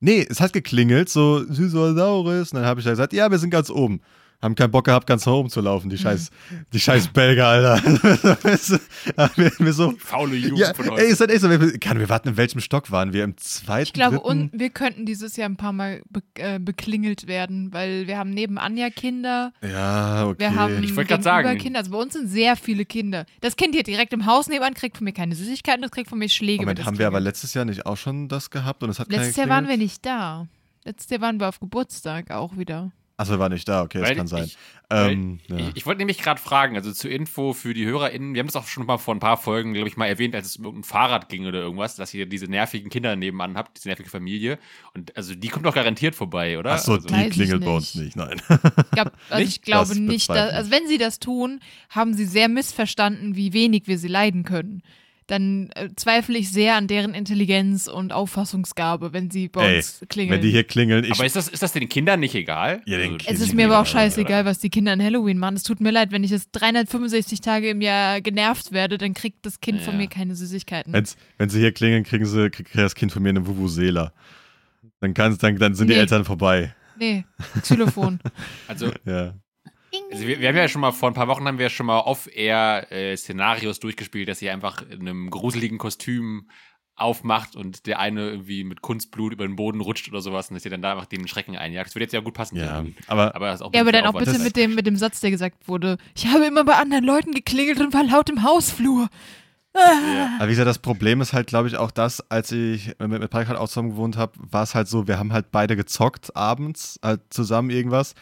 Nee, es hat geklingelt, so süß oder saures. Und dann habe ich halt gesagt, ja, wir sind ganz oben haben keinen Bock gehabt, ganz home zu laufen, die scheiß, die scheiß Belger, Alter. wir, wir so, Faule Jugend ja, von heute. Ey, ist halt echt so, wir, kann, wir warten, in welchem Stock waren wir? Im zweiten, Ich glaube, dritten? und wir könnten dieses Jahr ein paar Mal be äh, beklingelt werden, weil wir haben neben Anja Kinder. Ja, okay. Wir haben ich wollte gerade sagen. Kinder, also bei uns sind sehr viele Kinder. Das Kind hier direkt im Haus nebenan kriegt von mir keine Süßigkeiten, das kriegt von mir Schläge. Moment, haben wir aber letztes Jahr nicht auch schon das gehabt und es hat Letztes Jahr waren wir nicht da. Letztes Jahr waren wir auf Geburtstag auch wieder. Achso, war nicht da, okay, das kann sein. Ich, Ähm, ja. ich, ich wollte nämlich gerade fragen, also zur Info für die HörerInnen, wir haben das auch schon mal vor ein paar Folgen, glaube ich, mal erwähnt, als es um ein Fahrrad ging oder irgendwas, dass ihr diese nervigen Kinder nebenan habt, diese nervige Familie. Und also die kommt doch garantiert vorbei, oder? Achso, also, die klingelt bei uns nicht, nein. Ich, glaub, also Nicht? ich glaube Das nicht, dass, also wenn sie das tun, haben sie sehr missverstanden, wie wenig wir sie leiden können. Dann äh, zweifle ich sehr an deren Intelligenz und Auffassungsgabe, wenn sie bei Ey, uns klingeln. Wenn die hier klingeln, ich. aber ist das, ist das den Kindern nicht egal? Ja, den Also, es ist mir aber auch egal, scheißegal, was die Kinder an Halloween machen. Es tut mir leid, wenn ich jetzt 365 Tage im Jahr genervt werde, dann kriegt das Kind von Ja. mir keine Süßigkeiten. Wenn's, wenn sie hier klingeln, kriegen sie, kriegt das Kind von mir eine Vuvuzela. Dann, kann's, dann, dann sind die Nee. Eltern vorbei. Nee, Xylophon. Also, Ja. Also wir, wir haben ja schon mal, vor ein paar Wochen haben wir schon mal off-air äh, Szenarios durchgespielt, dass sie einfach in einem gruseligen Kostüm aufmacht und der eine irgendwie mit Kunstblut über den Boden rutscht oder sowas und dass ihr dann da einfach den Schrecken einjagt. Das würde jetzt ja gut passen. Ja, können. aber aber, das ist auch ja, aber dann auch bitte mit dem, mit dem Satz, der gesagt wurde. Ich habe immer bei anderen Leuten geklingelt und war laut im Hausflur. Ah. Aber wie gesagt, das Problem ist halt, glaube ich, auch das, als ich mit, mit Patrick halt auch zusammen gewohnt habe, war es halt so, wir haben halt beide gezockt abends, halt zusammen irgendwas.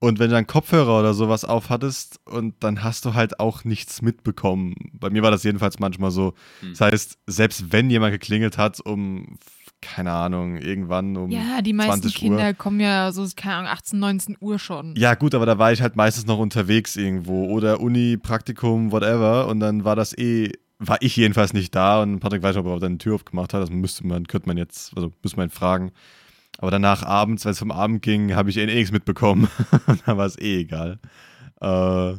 Und wenn du dann Kopfhörer oder sowas auf hattest und dann hast du halt auch nichts mitbekommen. Bei mir war das jedenfalls manchmal so. Hm. Das heißt, selbst wenn jemand geklingelt hat um, keine Ahnung, irgendwann um Ja, die meisten 20 Uhr. Kinder kommen ja so, keine Ahnung, 18, 19 Uhr schon. Ja, gut, aber da war ich halt meistens noch unterwegs irgendwo oder Uni, Praktikum, whatever. Und dann war das eh, war ich jedenfalls nicht da und Patrick weiß nicht, ob er dann die Tür aufgemacht hat. Das müsste man, könnte man jetzt, also müsste man ihn fragen. Aber danach abends, wenn es vom Abend ging, habe ich eh nichts mitbekommen. da war es eh egal. Äh,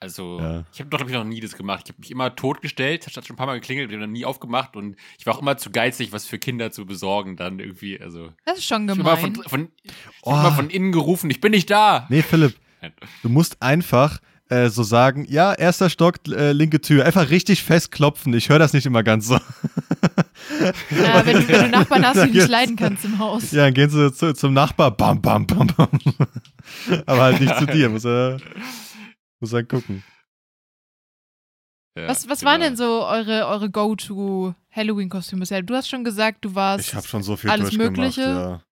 Also, Ja. ich habe doch, glaube ich, noch nie das gemacht. Ich habe mich immer totgestellt, hat schon ein paar Mal geklingelt, bin dann nie aufgemacht und ich war auch immer zu geizig, was für Kinder zu besorgen dann irgendwie. Also, Das ist schon ich bin immer gemein. von, von, ich Oh. immer von innen gerufen, ich bin nicht da. nee, Philipp, du musst einfach äh, so sagen, ja, erster Stock, äh, linke Tür. Einfach richtig festklopfen. Ich höre das nicht immer ganz so. Ja, wenn, du, wenn du Nachbarn hast, die du nicht leiden kannst im Haus. Ja, dann gehen sie zu, zum Nachbar, bam, bam, bam, bam. Aber halt nicht zu dir, muss er, muss er gucken. Ja, Was, was genau. waren denn so eure, eure Go-To-Halloween-Kostüme bisher? Du hast schon gesagt, du warst. Ich habe schon so viel alles Mögliche? ja.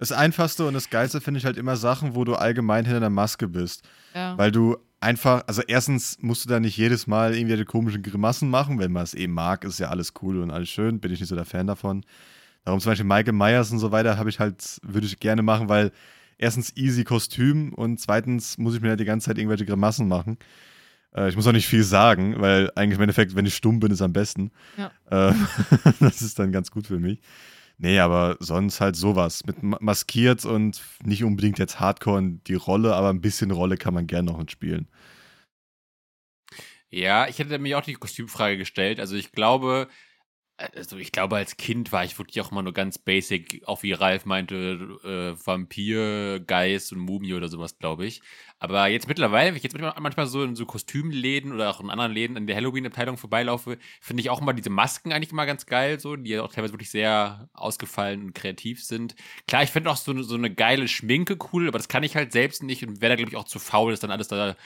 Das Einfachste und das Geilste finde ich halt immer Sachen, wo du allgemein hinter der Maske bist. ja. Weil du einfach, also erstens musst du da nicht jedes Mal irgendwelche komischen Grimassen machen. Wenn man es eben mag, ist ja alles cool und alles schön. Bin ich nicht so der Fan davon. Darum zum Beispiel Michael Myers und so weiter habe ich halt, würde ich gerne machen, weil erstens easy Kostüm und zweitens muss ich mir halt die ganze Zeit irgendwelche Grimassen machen. Äh, ich muss auch nicht viel sagen, weil eigentlich im Endeffekt, wenn ich stumm bin, ist am besten. Ja. Äh, das ist dann ganz gut für mich. Nee, aber sonst halt sowas. Mit ma- maskiert und nicht unbedingt jetzt Hardcore die Rolle, aber ein bisschen Rolle kann man gerne noch spielen. Ja, ich hätte mir auch die Kostümfrage gestellt. Also ich glaube, also ich glaube, als Kind war ich wirklich auch immer nur ganz basic, auch wie Ralf meinte, äh, Vampir, Geist und Mumie oder sowas, glaube ich. Aber jetzt mittlerweile, wenn ich jetzt manchmal- so in so Kostümläden oder auch in anderen Läden in der Halloween-Abteilung vorbeilaufe, finde ich auch immer diese Masken eigentlich immer ganz geil, so, die ja auch teilweise wirklich sehr ausgefallen und kreativ sind. Klar, ich finde auch so, eine- so eine geile Schminke cool, aber das kann ich halt selbst nicht und wäre da, glaube ich, auch zu faul, das dann alles da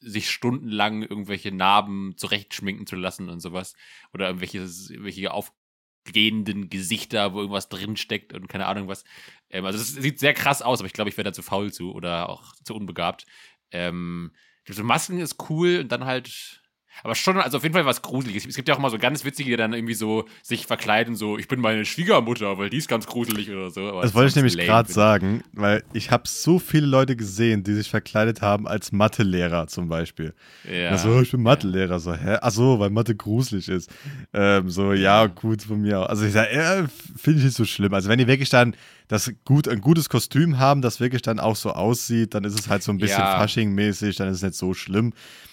sich stundenlang irgendwelche Narben zurechtschminken zu lassen und sowas. Oder irgendwelche, irgendwelche aufgehenden Gesichter, wo irgendwas drinsteckt und keine Ahnung was. Ähm, also es sieht sehr krass aus, aber ich glaube, ich wäre da zu faul zu oder auch zu unbegabt. Ähm, so Masken ist cool und dann halt. Aber schon, also auf jeden Fall was Gruseliges. Es gibt ja auch mal so ganz witzige, die dann irgendwie so sich verkleiden, so, ich bin meine Schwiegermutter, weil die ist ganz gruselig oder so. Aber Das wollte ich nämlich gerade sagen, weil ich habe so viele Leute gesehen, die sich verkleidet haben als Mathelehrer zum Beispiel. Ja. Also, ich bin Mathelehrer. So, hä? Ach so, weil Mathe gruselig ist. Ähm, so, ja, gut, von mir auch. Also, ich sage, äh, finde ich nicht so schlimm. Also, wenn die wirklich dann das gut, ein gutes Kostüm haben, das wirklich dann auch so aussieht, dann ist es halt so ein bisschen Ja. Fasching-mäßig, dann ist es nicht so schlimm.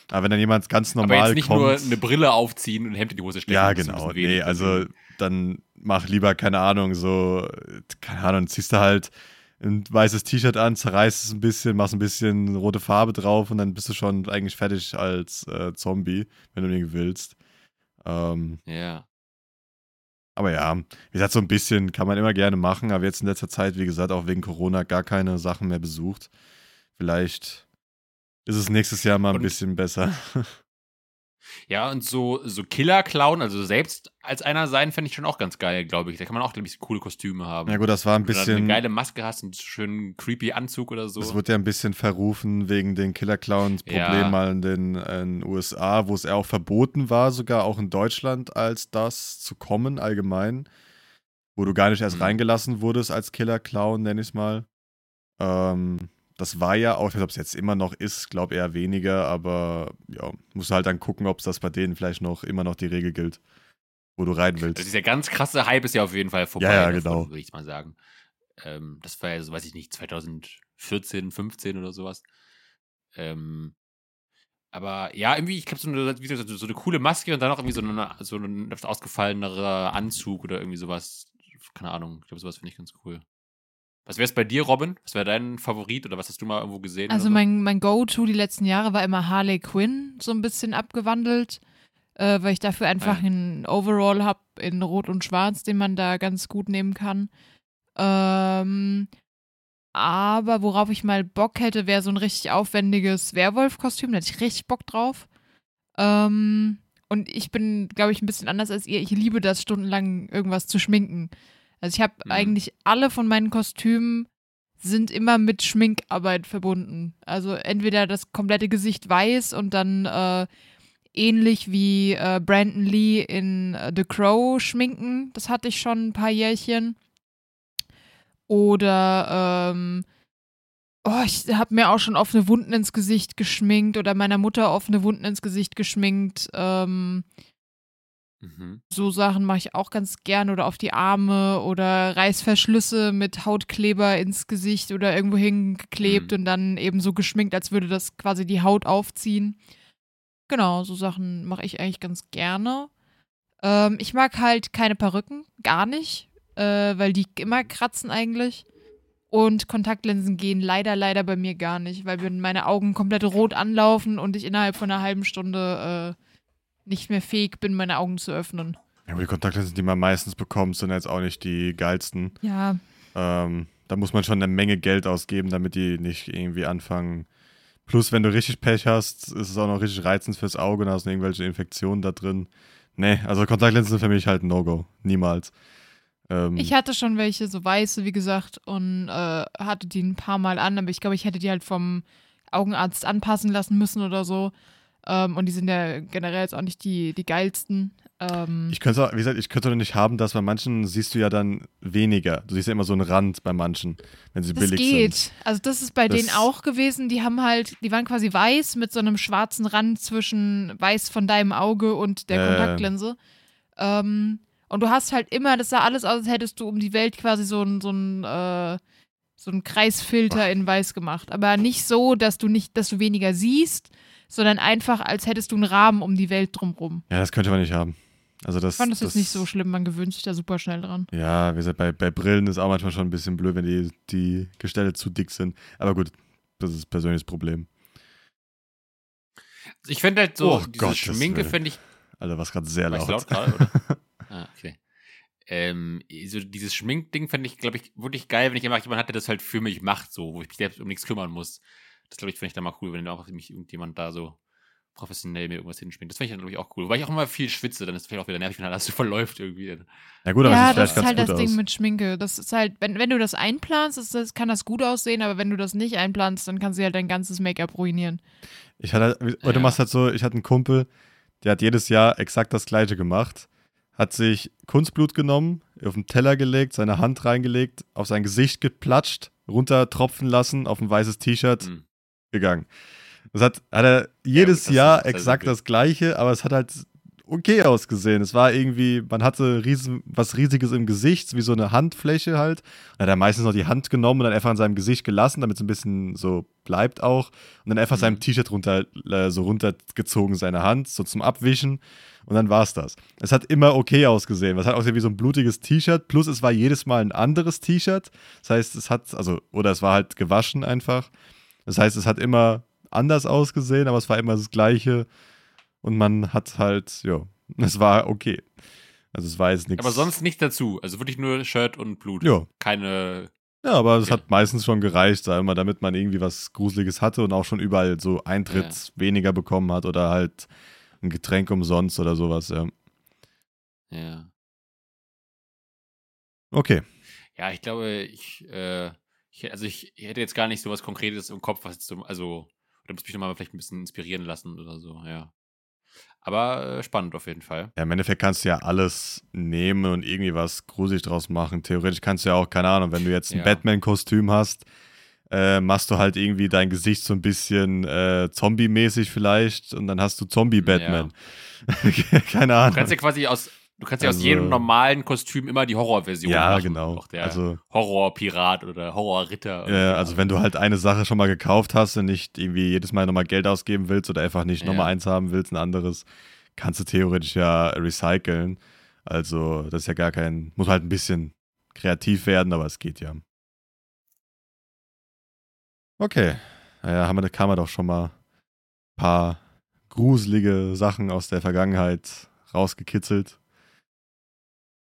Aber wenn dann jemand ganz aber normal jetzt nicht kommt. nur eine Brille aufziehen und ein Hemd in die Hose stecken. Ja, genau. Nee, also dann mach lieber, keine Ahnung, so, keine Ahnung, ziehst du halt ein weißes T-Shirt an, zerreißt es ein bisschen, machst ein bisschen rote Farbe drauf und dann bist du schon eigentlich fertig als äh, Zombie, wenn du den willst. Ähm, Ja. Aber ja, wie gesagt, so ein bisschen kann man immer gerne machen, aber jetzt in letzter Zeit, wie gesagt, auch wegen Corona gar keine Sachen mehr besucht. Vielleicht ist es nächstes Jahr mal ein Und- bisschen besser. Ja, und so, so Killer-Clown, also selbst als einer sein, fände ich schon auch ganz geil, glaube ich. Da kann man auch, glaube ich, coole Kostüme haben. Ja gut, das war ein Wenn du bisschen... eine geile Maske hast, einen schönen creepy Anzug oder so. Das wird ja ein bisschen verrufen wegen den Killer Clowns Problem Ja. mal in den, in den USA, wo es eher auch verboten war, sogar auch in Deutschland, als das zu kommen allgemein. Wo du gar nicht erst Mhm. reingelassen wurdest als Killer Clown, nenn ich es mal. Ähm, das war ja auch, ob es jetzt immer noch ist, glaube eher weniger, aber ja, musst du halt dann gucken, ob das bei denen vielleicht noch immer noch die Regel gilt, wo du rein willst. Also dieser ganz krasse Hype ist ja auf jeden Fall vorbei. Ja, ja, genau. Würde ich mal sagen. Ähm, das war ja so, weiß ich nicht, 2014, 15 oder sowas. Ähm, aber ja, irgendwie, ich glaube, so gesagt, so eine coole Maske und dann auch irgendwie so, eine, so ein ausgefallener Anzug oder irgendwie sowas. Keine Ahnung, ich glaube, sowas finde ich ganz cool. Was wäre es bei dir, Robin? Was wäre dein Favorit oder was hast du mal irgendwo gesehen? Also so? mein, mein Go-To die letzten Jahre war immer Harley Quinn, so ein bisschen abgewandelt, äh, weil ich dafür einfach Ah, ja. einen Overall habe in Rot und Schwarz, den man da ganz gut nehmen kann. Ähm, aber worauf ich mal Bock hätte, wäre so ein richtig aufwendiges Werwolf-Kostüm. Da hätte ich richtig Bock drauf. Ähm, und ich bin, glaube ich, ein bisschen anders als ihr. Ich liebe das, stundenlang irgendwas zu schminken. Also ich habe Mhm. eigentlich alle von meinen Kostümen sind immer mit Schminkarbeit verbunden. Also entweder das komplette Gesicht weiß und dann äh, ähnlich wie äh, Brandon Lee in äh, The Crow schminken. Das hatte ich schon ein paar Jährchen. Oder ähm, oh, ich habe mir auch schon offene Wunden ins Gesicht geschminkt oder meiner Mutter offene Wunden ins Gesicht geschminkt. Ähm, Mhm. so Sachen mache ich auch ganz gern oder auf die Arme oder Reißverschlüsse mit Hautkleber ins Gesicht oder irgendwo hingeklebt Mhm. und dann eben so geschminkt, als würde das quasi die Haut aufziehen. Genau, so Sachen mache ich eigentlich ganz gerne. Ähm, ich mag halt keine Perücken, gar nicht, äh, weil die immer kratzen eigentlich. Und Kontaktlinsen gehen leider, leider bei mir gar nicht, weil wenn meine Augen komplett rot anlaufen und ich innerhalb von einer halben Stunde äh, nicht mehr fähig bin, meine Augen zu öffnen. Ja, aber die Kontaktlinsen, die man meistens bekommt, sind jetzt auch nicht die geilsten. Ja, Ähm, da muss man schon eine Menge Geld ausgeben, damit die nicht irgendwie anfangen. Plus, wenn du richtig Pech hast, ist es auch noch richtig reizend fürs Auge und hast irgendwelche Infektionen da drin. Nee, also Kontaktlinsen sind für mich halt ein No-Go. Niemals. Ähm, ich hatte schon welche, so weiße, wie gesagt, und äh, hatte die ein paar Mal an, aber ich glaube, ich hätte die halt vom Augenarzt anpassen lassen müssen oder so. Ähm, und die sind ja generell jetzt auch nicht die, die geilsten. Ähm, ich könnte, wie gesagt, ich könnte nicht haben, dass bei manchen siehst du ja dann weniger. Du siehst ja immer so einen Rand bei manchen, wenn sie das billig geht. sind. Also das ist bei Das- denen auch gewesen. Die haben halt, die waren quasi weiß mit so einem schwarzen Rand zwischen weiß von deinem Auge und der Äh. Kontaktlinse. Ähm, und du hast halt immer, das sah alles aus, als hättest du um die Welt quasi so ein, so ein, äh, so ein Kreisfilter in weiß gemacht. Aber nicht so, dass du nicht, dass du weniger siehst, sondern einfach, als hättest du einen Rahmen um die Welt drumrum. Ja, das könnte man nicht haben. Also das, Ich fand das jetzt nicht so schlimm, man gewöhnt sich da super schnell dran. Ja, wie gesagt, bei, bei Brillen ist auch manchmal schon ein bisschen blöd, wenn die, die Gestelle zu dick sind. Aber gut, das ist ein persönliches Problem. Ich finde halt so, Oh, diese Gottes Schminke finde ich Alter, was gerade sehr War ich laut. laut gerade, oder? ah, okay. Ähm, so dieses Schminkding fände ich, glaube ich, wirklich geil, wenn ich einfach jemanden hatte, der das halt für mich macht, so, wo ich mich selbst um nichts kümmern muss. Das, glaube ich, finde ich dann mal cool, wenn auch mich irgendjemand da so professionell mir irgendwas hinschminkt. Das finde ich dann, glaube ich, auch cool. Weil ich auch immer viel schwitze, dann ist es vielleicht auch wieder nervig, wenn alles so verläuft irgendwie. Ja gut, aber ja, es sieht das vielleicht ist halt das gut Ding aus. mit Schminke. Das ist halt, wenn, wenn du das einplanst, ist das, kann das gut aussehen, aber wenn du das nicht einplanst, dann kannst du halt dein ganzes Make-up ruinieren. Ich hatte, oder Ja. du machst halt so, ich hatte einen Kumpel, der hat jedes Jahr exakt das gleiche gemacht. Hat sich Kunstblut genommen, auf den Teller gelegt, seine Hand reingelegt, auf sein Gesicht geplatscht, runtertropfen lassen, auf ein weißes T-Shirt Hm. Gegangen. Das hat, hat er jedes ist Jahr exakt das gleiche, aber es hat halt okay ausgesehen. Es war irgendwie, man hatte riesen, was Riesiges im Gesicht, wie so eine Handfläche halt. Dann hat er meistens noch die Hand genommen und dann einfach an seinem Gesicht gelassen, damit es ein bisschen so bleibt auch. Und dann einfach Mhm. seinem T-Shirt runter, äh, so runtergezogen, seine Hand, so zum Abwischen. Und dann war es das. Es hat immer okay ausgesehen. Was hat ausgesehen wie so ein blutiges T-Shirt. Plus es war jedes Mal ein anderes T-Shirt. Das heißt, es hat, also, oder es war halt gewaschen einfach. Das heißt, es hat immer anders ausgesehen, aber es war immer das Gleiche. Und man hat halt, ja, es war okay. Also es war jetzt nichts. Aber sonst nichts dazu. Also wirklich nur Shirt und Blut. Ja. Keine. Ja, aber es Okay. hat meistens schon gereicht, sag mal, damit man irgendwie was Gruseliges hatte und auch schon überall so Eintritt Ja. weniger bekommen hat oder halt ein Getränk umsonst oder sowas, ja. Ja. Okay. Ja, ich glaube, ich, äh, ich, also ich, ich hätte jetzt gar nicht so was Konkretes im Kopf, was jetzt so, also, oder muss mich nochmal vielleicht ein bisschen inspirieren lassen oder so, ja. Aber äh, spannend auf jeden Fall. Ja, im Endeffekt kannst du ja alles nehmen und irgendwie was gruselig draus machen. Theoretisch kannst du ja auch, keine Ahnung, wenn du jetzt ein Ja. Batman-Kostüm hast, äh, machst du halt irgendwie dein Gesicht so ein bisschen äh, Zombie-mäßig vielleicht und dann hast du Zombie-Batman. keine Ahnung. Du kannst ja quasi aus, du kannst ja aus Also- jedem normalen Kostüm immer die Horrorversion Ja, machen. genau. Auch der Also- Horrorpirat oder Horrorritter. oder Ja, also wenn du halt eine Sache schon mal gekauft hast und nicht irgendwie jedes Mal nochmal Geld ausgeben willst oder einfach nicht Ja. nochmal eins haben willst, ein anderes, kannst du theoretisch ja recyceln. Also das ist ja gar kein, muss halt ein bisschen kreativ werden, aber es geht ja. Okay, naja, haben wir, kam wir doch schon mal ein paar gruselige Sachen aus der Vergangenheit rausgekitzelt.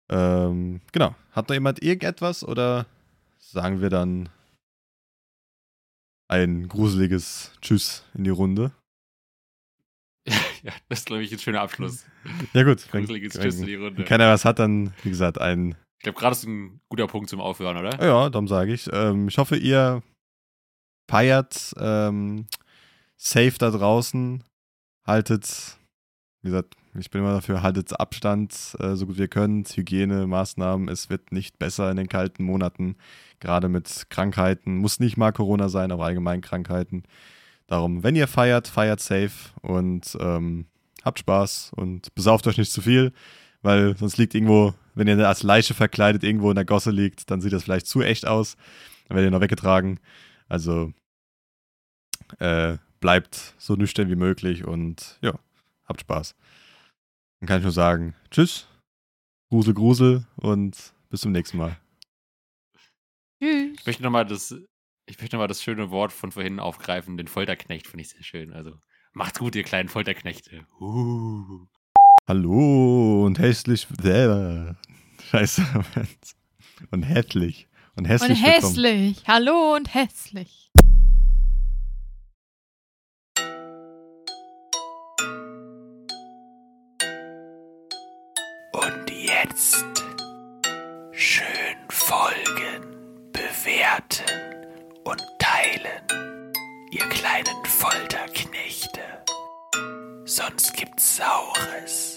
Ähm, genau. Hat noch jemand irgendetwas oder sagen wir dann ein gruseliges Tschüss in die Runde? ja, das ist, glaube ich, ein schöner Abschluss. Ja gut, Gruseliges wenn, Tschüss in die Runde. wenn keiner was hat, dann wie gesagt ein Ich glaube, gerade ist ein guter Punkt zum Aufhören, oder? Ja, darum sage ich. Ähm, ich hoffe, ihr feiert ähm, safe da draußen. Haltet, wie gesagt, ich bin immer dafür, haltet Abstand, äh, so gut ihr könnt. Hygienemaßnahmen, es wird nicht besser in den kalten Monaten, gerade mit Krankheiten. Muss nicht mal Corona sein, aber allgemein Krankheiten. Darum, wenn ihr feiert, feiert safe und ähm, habt Spaß und besauft euch nicht zu viel, weil sonst liegt irgendwo, wenn ihr als Leiche verkleidet irgendwo in der Gosse liegt, dann sieht das vielleicht zu echt aus. Dann werdet ihr noch weggetragen. Also äh, bleibt so nüchtern wie möglich und ja, habt Spaß. Dann kann ich nur sagen, tschüss, Grusel, Grusel und bis zum nächsten Mal. Tschüss. Ich möchte nochmal das, ich möchte noch mal das schöne Wort von vorhin aufgreifen, den Folterknecht, finde ich sehr schön. Also, macht's gut, ihr kleinen Folterknechte. Uh. Hallo und hässlich. Äh, scheiße. Und hässlich. Und Und hässlich. willkommen. hässlich. Hallo und hässlich. Jetzt schön folgen, bewerten und teilen, ihr kleinen Folterknechte. Sonst gibt's Saures.